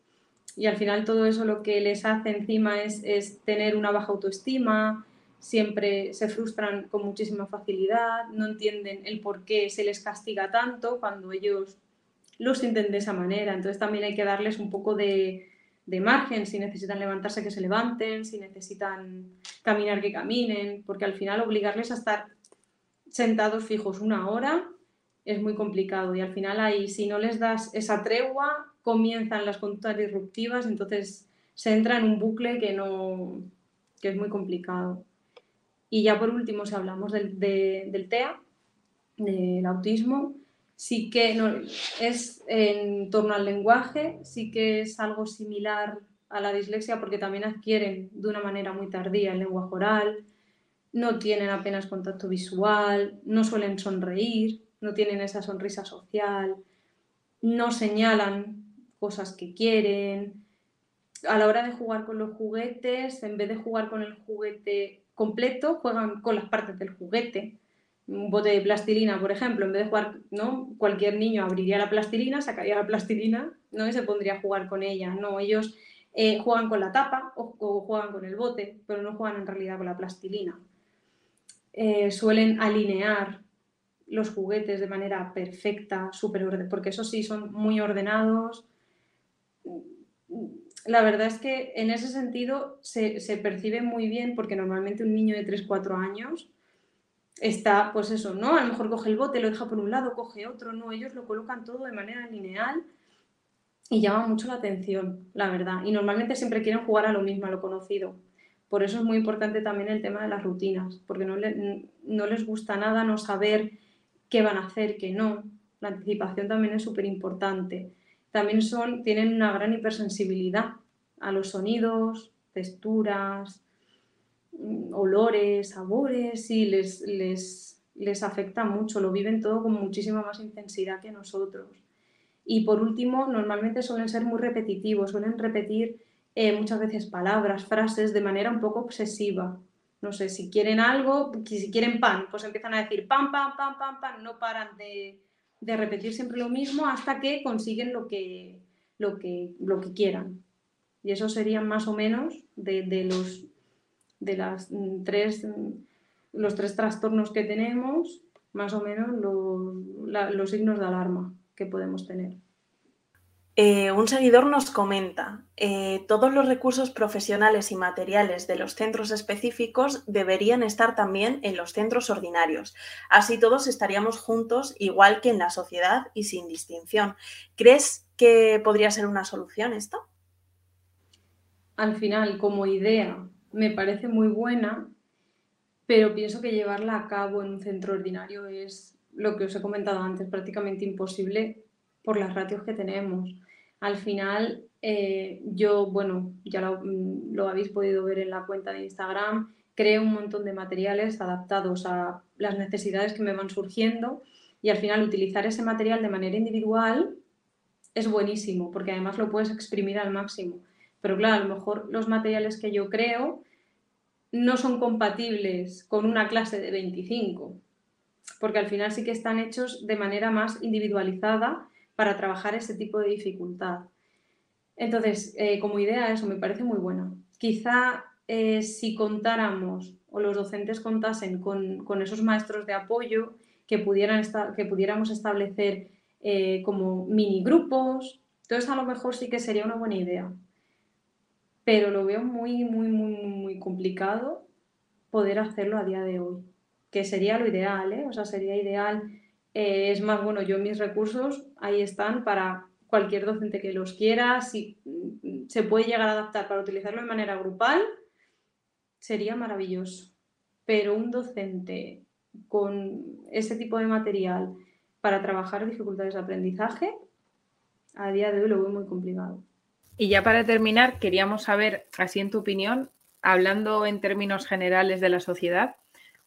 Y al final todo eso lo que les hace encima es, es tener una baja autoestima, siempre se frustran con muchísima facilidad, no entienden el por qué se les castiga tanto cuando ellos lo sienten de esa manera. Entonces también hay que darles un poco de, margen, si necesitan levantarse que se levanten, si necesitan caminar que caminen, porque al final obligarles a estar sentados fijos una hora es muy complicado y al final ahí si no les das esa tregua comienzan las conductas disruptivas, entonces se entra en un bucle que no que es muy complicado. Y ya por último, si hablamos del, del TEA, del autismo, sí que es en torno al lenguaje, sí que es algo similar a la dislexia porque también adquieren de una manera muy tardía el lenguaje oral, no tienen apenas contacto visual, no suelen sonreír, no tienen esa sonrisa social, no señalan cosas que quieren. A la hora de jugar con los juguetes, en vez de jugar con el juguete completo, juegan con las partes del juguete. Un bote de plastilina, por ejemplo, en vez de jugar, ¿no? Cualquier niño abriría la plastilina, sacaría la plastilina, ¿no? Y se pondría a jugar con ella. No, ellos eh, juegan con la tapa o, juegan con el bote, pero no juegan en realidad con la plastilina. Eh, suelen alinear los juguetes de manera perfecta, súper porque eso sí, son muy ordenados la verdad es que en ese sentido se, percibe muy bien porque normalmente un niño de 3-4 años está, pues eso, ¿no? A lo mejor coge el bote, lo deja por un lado, coge otro, no, ellos lo colocan todo de manera lineal y llama mucho la atención, la verdad. Y normalmente siempre quieren jugar a lo mismo, a lo conocido. Por eso es muy importante también el tema de las rutinas, porque no, les gusta nada no saber qué van a hacer, qué no. La anticipación también es súper importante también son, tienen una gran hipersensibilidad a los sonidos, texturas, mm, olores, sabores, y les, les, les afecta mucho, lo viven todo con muchísima más intensidad que nosotros. Y por último, normalmente suelen ser muy repetitivos, suelen repetir eh, muchas veces palabras, frases de manera un poco obsesiva. No sé, si quieren algo, si quieren pan, pues empiezan a decir pan, pan, pan, pan, pan, no paran de, de repetir siempre lo mismo hasta que consiguen lo que, lo que, lo que quieran. Y eso serían más o menos de, los, de las tres, los tres trastornos que tenemos, más o menos los signos de alarma que podemos tener. Eh, un seguidor nos comenta, eh, todos los recursos profesionales y materiales de los centros específicos deberían estar también en los centros ordinarios. Así todos estaríamos juntos igual que en la sociedad y sin distinción. ¿Crees que podría ser una solución esto? Al final, como idea, me parece muy buena, pero pienso que llevarla a cabo en un centro ordinario es lo que os he comentado antes, prácticamente imposible por las ratios que tenemos. Al final, eh, yo, bueno, ya mm, lo, habéis podido ver en la cuenta de Instagram, creo un montón de materiales adaptados a las necesidades que me van surgiendo y al final utilizar ese material de manera individual es buenísimo porque además lo puedes exprimir al máximo. Pero claro, a lo mejor los materiales que yo creo no son compatibles con una clase de 25, porque al final sí que están hechos de manera más individualizada para trabajar ese tipo de dificultad. Entonces, eh, como idea, eso me parece muy buena. Quizá eh, si contáramos o los docentes contasen con, esos maestros de apoyo que pudiéramos establecer eh, como mini grupos, entonces a lo mejor sí que sería una buena idea. Pero lo veo muy, muy, muy, muy complicado poder hacerlo a día de hoy, que sería lo ideal, ¿eh? O sea, sería ideal eh, es más, bueno, yo mis recursos ahí están para cualquier docente que los quiera, si mm, se puede llegar a adaptar para utilizarlo de manera grupal, sería maravilloso. Pero un docente con ese tipo de material para trabajar dificultades de aprendizaje, a día de hoy lo veo muy complicado. Y ya para terminar, queríamos saber, así en tu opinión, hablando en términos generales de la sociedad,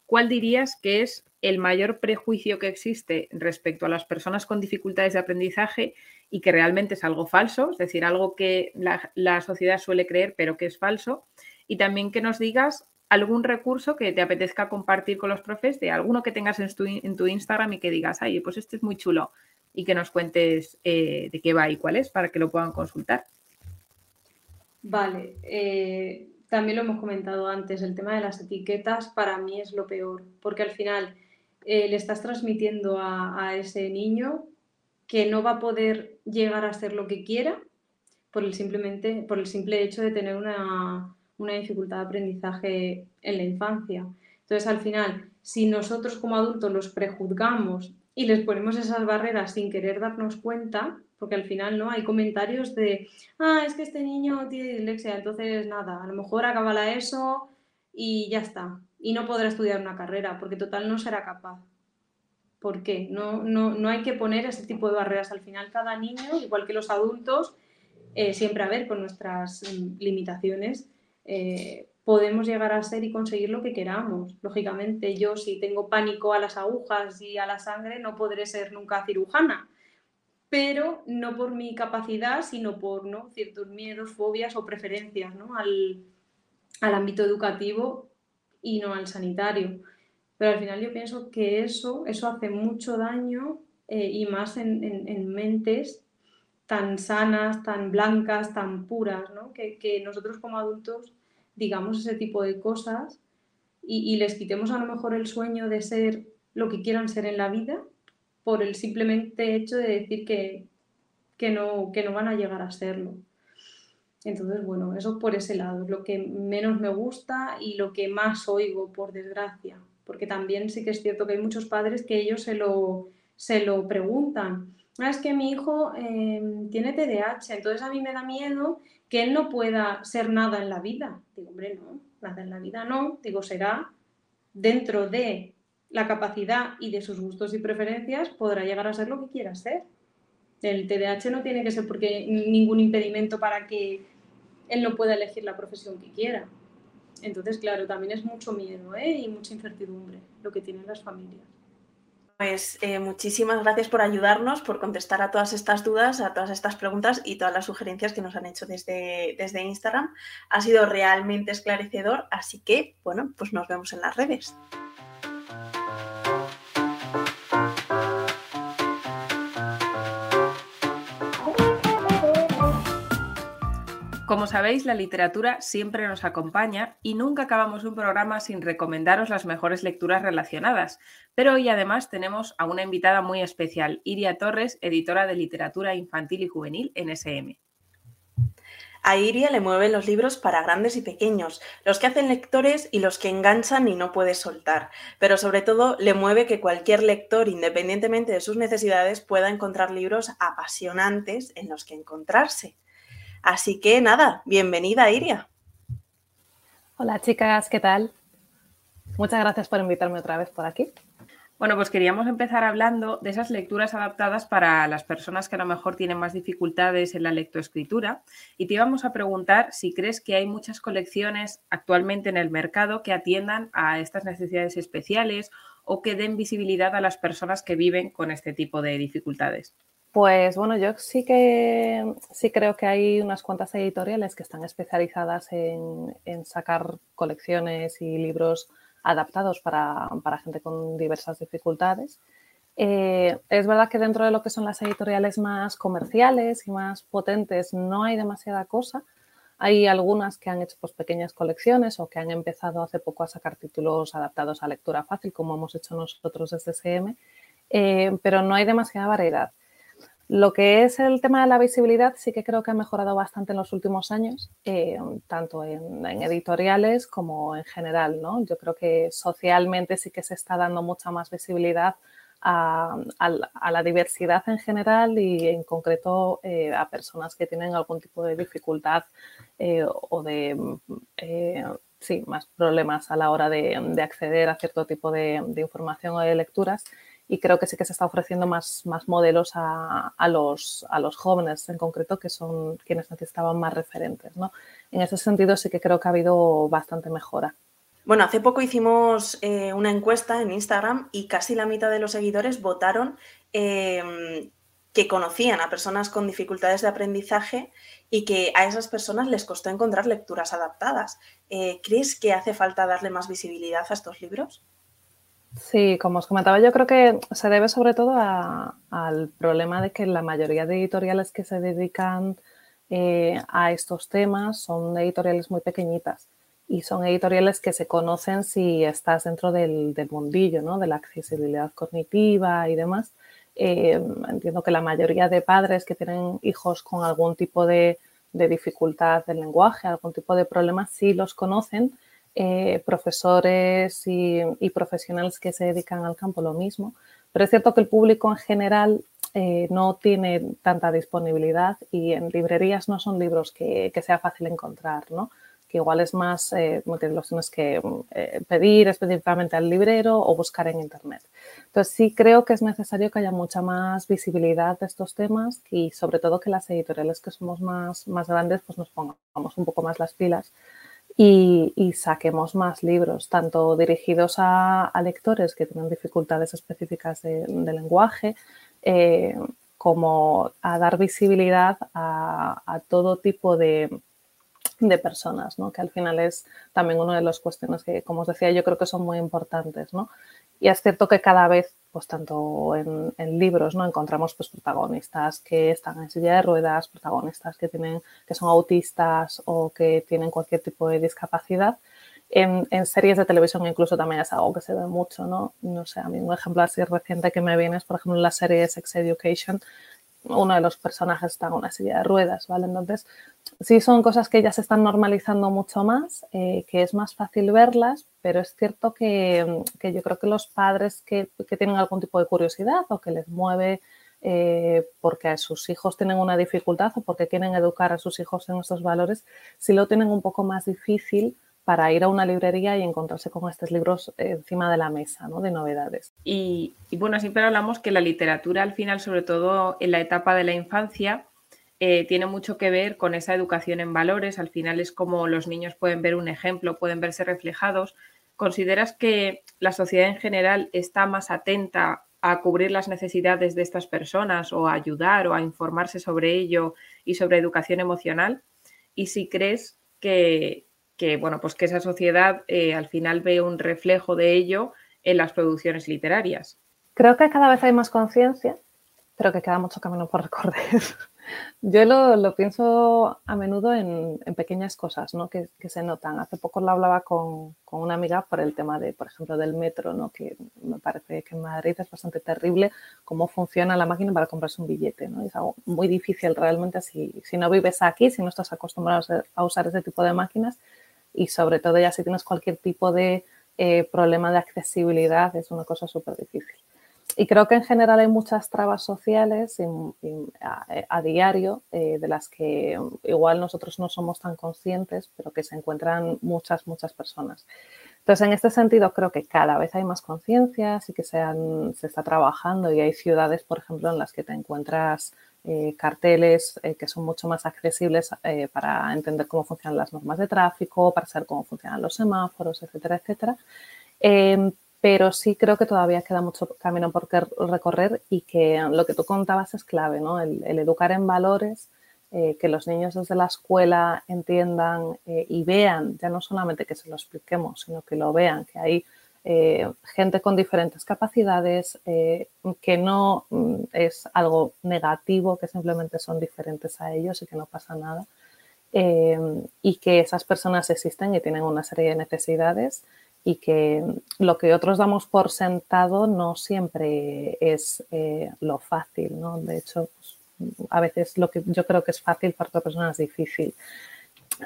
¿cuál dirías que es el mayor prejuicio que existe respecto a las personas con dificultades de aprendizaje y que realmente es algo falso, es decir, algo que la, sociedad suele creer pero que es falso? Y también que nos digas algún recurso que te apetezca compartir con los profes, de alguno que tengas en tu, en tu Instagram y que digas, ay, pues este es muy chulo y que nos cuentes eh, de qué va y cuál es para que lo puedan consultar. Vale, eh, también lo hemos comentado antes, el tema de las etiquetas para mí es lo peor, porque al final eh, le estás transmitiendo a, ese niño que no va a poder llegar a ser lo que quiera por el, simplemente, por el simple hecho de tener una, una dificultad de aprendizaje en la infancia. Entonces, al final, si nosotros como adultos los prejuzgamos y les ponemos esas barreras sin querer darnos cuenta, porque al final no hay comentarios de, ah, es que este niño tiene dislexia, entonces nada, a lo mejor acaba la ESO y ya está, y no podrá estudiar una carrera, porque total no será capaz. ¿Por qué? No, no, no hay que poner ese tipo de barreras. Al final cada niño, igual que los adultos, eh, siempre a ver con nuestras mm, limitaciones, eh, podemos llegar a ser y conseguir lo que queramos. Lógicamente, yo si tengo pánico a las agujas y a la sangre, no podré ser nunca cirujana pero no por mi capacidad, sino por ¿no? ciertos miedos, fobias o preferencias ¿no? al, ámbito educativo y no al sanitario. Pero al final yo pienso que eso, eso hace mucho daño eh, y más en, mentes tan sanas, tan blancas, tan puras, ¿no? que, nosotros como adultos digamos ese tipo de cosas y, y les quitemos a lo mejor el sueño de ser lo que quieran ser en la vida por el simplemente hecho de decir que, no, que no van a llegar a serlo. Entonces, bueno, eso por ese lado es lo que menos me gusta y lo que más oigo, por desgracia. Porque también sí que es cierto que hay muchos padres que ellos se lo, se lo preguntan. Ah, es que mi hijo em, tiene TDAH, entonces a mí me da miedo que él no pueda ser nada en la vida. Digo, hombre, no, nada en la vida no. Digo, será dentro de la capacidad y de sus gustos y preferencias podrá llegar a ser lo que quiera ser. El TDAH no tiene que ser porque ningún impedimento para que él no pueda elegir la profesión que quiera. Entonces, claro, también es mucho miedo ¿eh? y mucha incertidumbre lo que tienen las familias. Pues eh, muchísimas gracias por ayudarnos, por contestar a todas estas dudas, a todas estas preguntas y todas las sugerencias que nos han hecho desde, desde Instagram. Ha sido realmente esclarecedor, así que, bueno, pues nos vemos en las redes. Como sabéis, la literatura siempre nos acompaña y nunca acabamos un programa sin recomendaros las mejores lecturas relacionadas. Pero hoy además tenemos a una invitada muy especial, Iria Torres, editora de literatura infantil y juvenil en SM. A Iria le mueven los libros para grandes y pequeños, los que hacen lectores y los que enganchan y no puede soltar. Pero sobre todo le mueve que cualquier lector, independientemente de sus necesidades, pueda encontrar libros apasionantes en los que encontrarse. Así que nada, bienvenida Iria. Hola chicas, ¿qué tal? Muchas gracias por invitarme otra vez por aquí. Bueno, pues queríamos empezar hablando de esas lecturas adaptadas para las personas que a lo mejor tienen más dificultades en la lectoescritura y te íbamos a preguntar si crees que hay muchas colecciones actualmente en el mercado que atiendan a estas necesidades especiales o que den visibilidad a las personas que viven con este tipo de dificultades. Pues bueno, yo sí que sí creo que hay unas cuantas editoriales que están especializadas en, sacar colecciones y libros adaptados para, gente con diversas dificultades. Eh, es verdad que dentro de lo que son las editoriales más comerciales y más potentes no hay demasiada cosa. Hay algunas que han hecho pues, pequeñas colecciones o que han empezado hace poco a sacar títulos adaptados a lectura fácil, como hemos hecho nosotros desde SM, eh, pero no hay demasiada variedad. Lo que es el tema de la visibilidad sí que creo que ha mejorado bastante en los últimos años, eh, tanto en, editoriales como en general. ¿no? Yo creo que socialmente sí que se está dando mucha más visibilidad a, la diversidad en general y en concreto eh, a personas que tienen algún tipo de dificultad eh, o de sí, más problemas a la hora de, acceder a cierto tipo de, de información o de lecturas y creo que sí que se está ofreciendo más, más modelos a, los, a los jóvenes en concreto, que son quienes necesitaban más referentes. ¿no? En ese sentido sí que creo que ha habido bastante mejora. Bueno, hace poco hicimos eh, una encuesta en Instagram y casi la mitad de los seguidores votaron em, que conocían a personas con dificultades de aprendizaje y que a esas personas les costó encontrar lecturas adaptadas. Eh, ¿Crees que hace falta darle más visibilidad a estos libros? Sí, como os comentaba, yo creo que se debe sobre todo al problema de que la mayoría de editoriales que se dedican eh, a estos temas son editoriales muy pequeñitas y son editoriales que se conocen si estás dentro del, mundillo, ¿no? de la accesibilidad cognitiva y demás. Eh, entiendo que la mayoría de padres que tienen hijos con algún tipo de, de dificultad del lenguaje, algún tipo de problema, sí los conocen eh, profesores y, profesionales que se dedican al campo lo mismo, pero es cierto que el público en general eh, no tiene tanta disponibilidad y en librerías no son libros que, sea fácil encontrar, ¿no? que igual es más eh, que los tienes que pedir específicamente al librero o buscar en internet. Entonces sí creo que es necesario que haya mucha más visibilidad de estos temas y sobre todo que las editoriales que somos más, más grandes pues nos pongamos un poco más las pilas y, saquemos más libros, tanto dirigidos a, lectores que tienen dificultades específicas de, lenguaje, eh, como a dar visibilidad a, todo tipo de, personas, ¿no? que al final es también una de las cuestiones que, como os decía, yo creo que son muy importantes. ¿no? Y es cierto que cada vez, pues tanto en, libros, ¿no? Encontramos pues protagonistas que están en silla de ruedas, protagonistas que tienen, que son autistas o que tienen cualquier tipo de discapacidad. En, series de televisión incluso también es algo que se ve mucho, ¿no? No sé, a mí un ejemplo así reciente que me viene es, por ejemplo, la serie Sex Education, uno de los personajes está en una silla de ruedas, ¿vale? Entonces, sí son cosas que ya se están normalizando mucho más, eh, que es más fácil verlas, pero es cierto que, yo creo que los padres que, tienen algún tipo de curiosidad o que les mueve eh, porque a sus hijos tienen una dificultad o porque quieren educar a sus hijos en estos valores, sí lo tienen un poco más difícil para ir a una librería y encontrarse con estos libros encima de la mesa, ¿no? De novedades. Y, bueno, siempre hablamos que la literatura al final, sobre todo en la etapa de la infancia, eh, tiene mucho que ver con esa educación en valores. Al final es como los niños pueden ver un ejemplo, pueden verse reflejados. ¿Consideras que la sociedad en general está más atenta a cubrir las necesidades de estas personas o a ayudar o a informarse sobre ello y sobre educación emocional? Y si crees que, que, bueno, pues que esa sociedad eh, al final ve un reflejo de ello en las producciones literarias. Creo que cada vez hay más conciencia, pero que queda mucho camino por recorrer. Yo lo, pienso a menudo en, pequeñas cosas ¿no? que, se notan. Hace poco lo hablaba con, una amiga por el tema de, por ejemplo, del metro, ¿no? que me parece que en Madrid es bastante terrible cómo funciona la máquina para comprarse un billete. ¿no? Es algo muy difícil realmente si, si no vives aquí, si no estás acostumbrado a usar ese tipo de máquinas y sobre todo ya si tienes cualquier tipo de eh, problema de accesibilidad, es una cosa súper difícil. Y creo que en general hay muchas trabas sociales a, diario eh, de las que igual nosotros no somos tan conscientes, pero que se encuentran muchas, muchas personas. Entonces, en este sentido, creo que cada vez hay más conciencia, sí que se, se, está trabajando y hay ciudades, por ejemplo, en las que te encuentras eh, carteles eh, que son mucho más accesibles para entender cómo funcionan las normas de tráfico, para saber cómo funcionan los semáforos, etcétera, etcétera pero sí creo que todavía queda mucho camino por recorrer y que lo que tú contabas es clave, ¿no? El, educar en valores, eh, que los niños desde la escuela entiendan eh, y vean, ya no solamente que se lo expliquemos, sino que lo vean, que hay eh, gente con diferentes capacidades, que no mm, es algo negativo, que simplemente son diferentes a ellos y que no pasa nada. y que esas personas existen y tienen una serie de necesidades y que lo que otros damos por sentado no siempre es eh, lo fácil, ¿no? De hecho, pues, a veces lo que yo creo que es fácil para otra persona es difícil.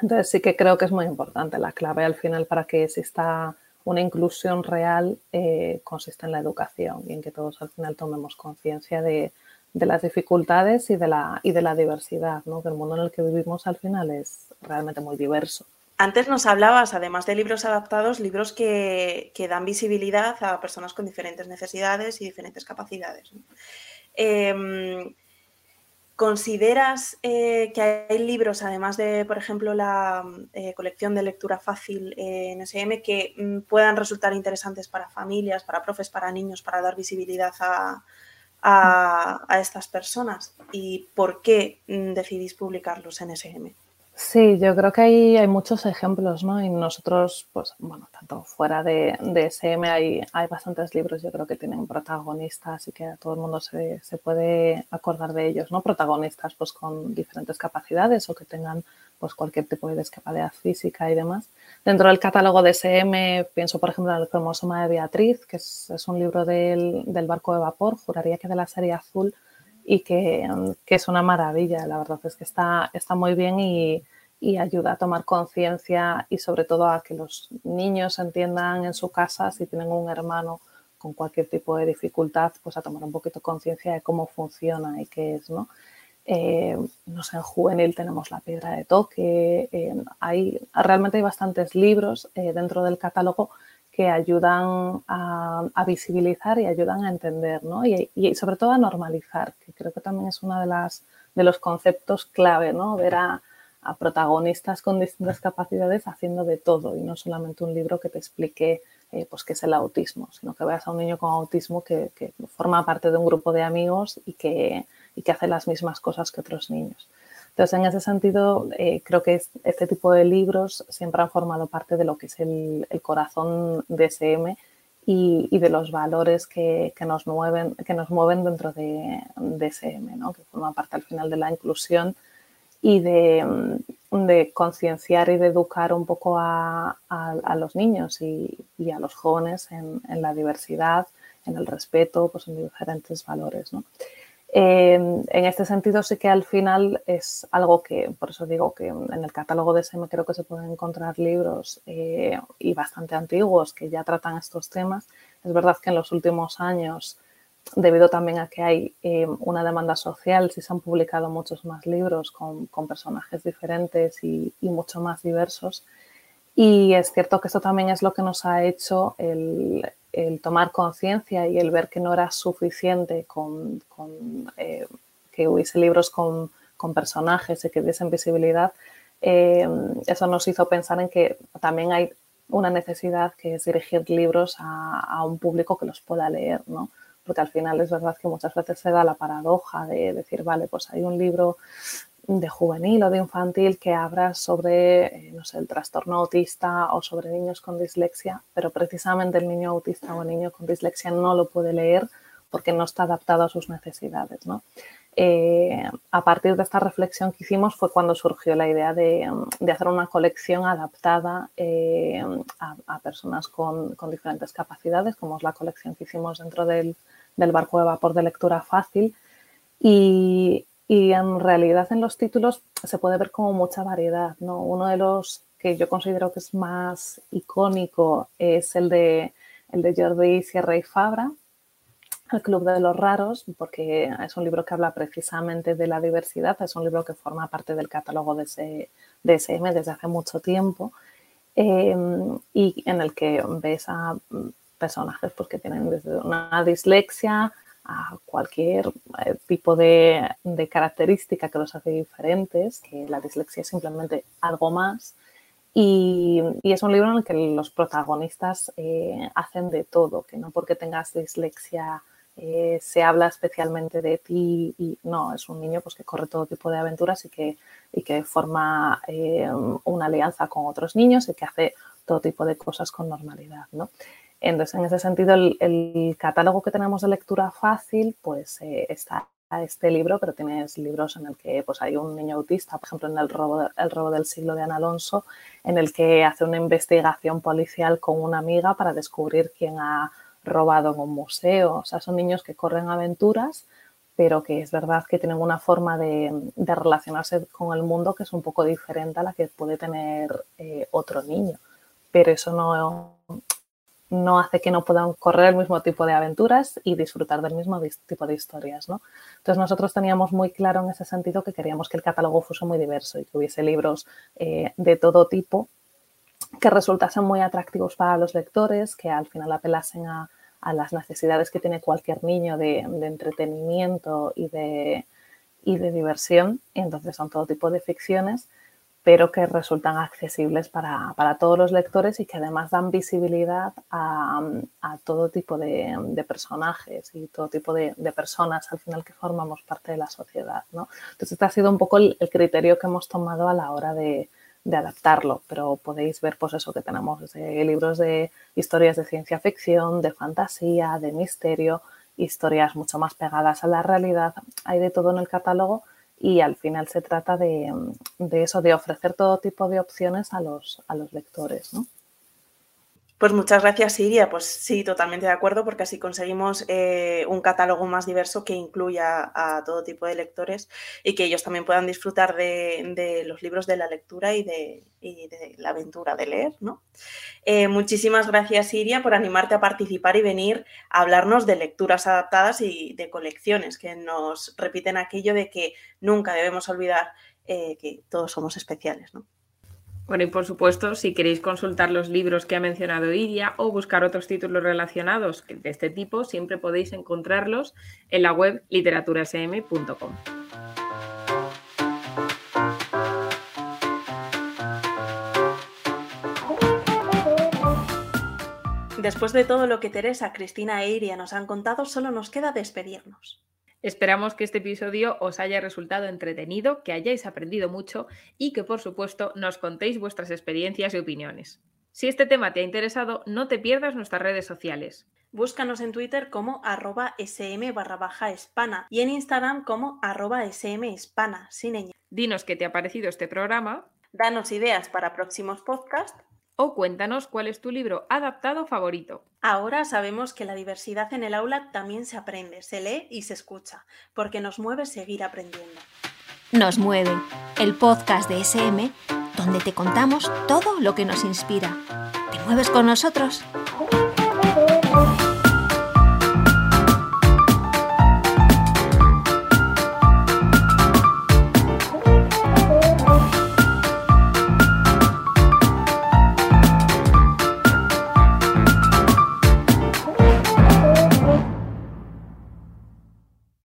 Entonces sí que creo que es muy importante. La clave al final para que exista una inclusión real eh, consiste en la educación y en que todos al final tomemos conciencia de, las dificultades y de la, y de la diversidad, ¿no? que el mundo en el que vivimos al final es realmente muy diverso. Antes nos hablabas, además de libros adaptados, libros que, dan visibilidad a personas con diferentes necesidades y diferentes capacidades. Em, ¿Consideras eh, que hay libros, además de, por ejemplo, la eh, colección de lectura fácil en SM, que mm, puedan resultar interesantes para familias, para profes, para niños, para dar visibilidad a, estas personas? ¿Y por qué mm, decidís publicarlos en SM? Sí, yo creo que hay, hay muchos ejemplos, ¿no? Y nosotros, pues, bueno, tanto fuera de, de SM hay, hay bastantes libros, yo creo que tienen protagonistas y que a todo el mundo se, se puede acordar de ellos, ¿no? Protagonistas, pues, con diferentes capacidades o que tengan, pues, cualquier tipo de discapacidad física y demás. Dentro del catálogo de SM, pienso, por ejemplo, en el cromosoma de Beatriz, que es, es un libro del, del barco de vapor, juraría que de la serie azul, y que, que, es una maravilla. La verdad es que está, está muy bien y, y ayuda a tomar conciencia y sobre todo a que los niños entiendan en su casa si tienen un hermano con cualquier tipo de dificultad, pues a tomar un poquito conciencia de cómo funciona y qué es, ¿no? Eh, no sé, en juvenil tenemos la piedra de toque, eh, hay, realmente hay bastantes libros eh, dentro del catálogo que ayudan a, visibilizar y ayudan a entender, ¿no? Y, sobre todo a normalizar, que creo que también es uno de, las, de los conceptos clave, ¿no? Ver a, protagonistas con distintas capacidades haciendo de todo y no solamente un libro que te explique eh, pues qué es el autismo, sino que veas a un niño con autismo que, que forma parte de un grupo de amigos y que, y que hace las mismas cosas que otros niños. Entonces, en ese sentido, eh, creo que este tipo de libros siempre han formado parte de lo que es el, corazón de SM y, de los valores que, nos mueven, que nos mueven dentro de, SM, ¿no? que forman parte al final de la inclusión y de, concienciar y de educar un poco a, los niños y, a los jóvenes en, la diversidad, en el respeto, pues en diferentes valores. Em, en este sentido sí que al final es algo que, por eso digo que en el catálogo de SEM creo que se pueden encontrar libros eh, y bastante antiguos que ya tratan estos temas. Es verdad que en los últimos años, debido también a que hay em, una demanda social, sí se han publicado muchos más libros con, personajes diferentes y, y, mucho más diversos. Y es cierto que esto también es lo que nos ha hecho el, el tomar conciencia y el ver que no era suficiente con, eh, que hubiese libros con, personajes y que diesen visibilidad, eh, eso nos hizo pensar en que también hay una necesidad que es dirigir libros a, a, un público que los pueda leer, ¿no? Porque al final es verdad que muchas veces se da la paradoja de decir, vale, pues hay un libro de juvenil o de infantil que habla sobre, eh, no sé, el trastorno autista o sobre niños con dislexia, pero precisamente el niño autista o el niño con dislexia no lo puede leer porque no está adaptado a sus necesidades, ¿no? eh, a partir de esta reflexión que hicimos fue cuando surgió la idea de, hacer una colección adaptada eh, a, personas con, diferentes capacidades, como es la colección que hicimos dentro del, barco de vapor de lectura fácil. Y, en realidad en los títulos se puede ver como mucha variedad. ¿no? Uno de los que yo considero que es más icónico es el de, el de Jordi Sierra y Fabra, el Club de los Raros, porque es un libro que habla precisamente de la diversidad, es un libro que forma parte del catálogo de, SM desde hace mucho tiempo eh, y en el que ves a personajes pues, que tienen desde una dislexia a cualquier eh, tipo de, característica que los hace diferentes, que la dislexia es simplemente algo más. Y, es un libro en el que los protagonistas eh, hacen de todo, que no porque tengas dislexia eh, se habla especialmente de ti y no, es un niño pues, que corre todo tipo de aventuras y que, y que forma una alianza con otros niños y que hace todo tipo de cosas con normalidad. ¿no? Entonces, en ese sentido, el, catálogo que tenemos de lectura fácil, pues eh, está este libro, pero tienes libros en el que pues, hay un niño autista, por ejemplo, en el robo, el robo del siglo de Ana Alonso, en el que hace una investigación policial con una amiga para descubrir quién ha robado en un museo. O sea, son niños que corren aventuras, pero que es verdad que tienen una forma de, relacionarse con el mundo que es un poco diferente a la que puede tener eh, otro niño. Pero eso no, no hace que no puedan correr el mismo tipo de aventuras y disfrutar del mismo tipo de historias. ¿no? Entonces nosotros teníamos muy claro en ese sentido que queríamos que el catálogo fuese muy diverso y que hubiese libros eh, de todo tipo que resultasen muy atractivos para los lectores, que al final apelasen a, las necesidades que tiene cualquier niño de, entretenimiento y de, y de diversión. entonces son todo tipo de ficciones, pero que resultan accesibles para, todos los lectores y que además dan visibilidad a, todo tipo de, personajes y todo tipo de, personas al final que formamos parte de la sociedad. ¿no? Entonces, este ha sido un poco el criterio que hemos tomado a la hora de, de adaptarlo, pero podéis ver pues eso que tenemos libros de historias de ciencia ficción, de fantasía, de misterio, historias mucho más pegadas a la realidad, hay de todo en el catálogo y al final se trata de, de eso, de ofrecer todo tipo de opciones a los, a los lectores, ¿no? Pues muchas gracias, Siria. Pues sí, totalmente de acuerdo, porque así conseguimos eh, un catálogo más diverso que incluya a todo tipo de lectores y que ellos también puedan disfrutar de, los libros de la lectura y de, la aventura de leer. ¿no? Eh, muchísimas gracias, Siria, por animarte a participar y venir a hablarnos de lecturas adaptadas y de colecciones, que nos repiten aquello de que nunca debemos olvidar eh, que todos somos especiales. ¿no? Bueno, y por supuesto, si queréis consultar los libros que ha mencionado Iria o buscar otros títulos relacionados de este tipo, siempre podéis encontrarlos en la web literaturasm.com. Después de todo lo que Teresa, Cristina e Iria nos han contado, solo nos queda despedirnos. Esperamos que este episodio os haya resultado entretenido, que hayáis aprendido mucho y que por supuesto nos contéis vuestras experiencias y opiniones. Si este tema te ha interesado, no te pierdas nuestras redes sociales. Búscanos en Twitter como arroba sm barra baja hispana y en Instagram como arroba sm hispana, sin ñ. Dinos qué te ha parecido este programa. Danos ideas para próximos podcasts o cuéntanos cuál es tu libro adaptado favorito. Ahora sabemos que la diversidad en el aula también se aprende, se lee y se escucha, porque nos mueve seguir aprendiendo. Nos mueve, el podcast de SM, donde te contamos todo lo que nos inspira. ¿Te mueves con nosotros?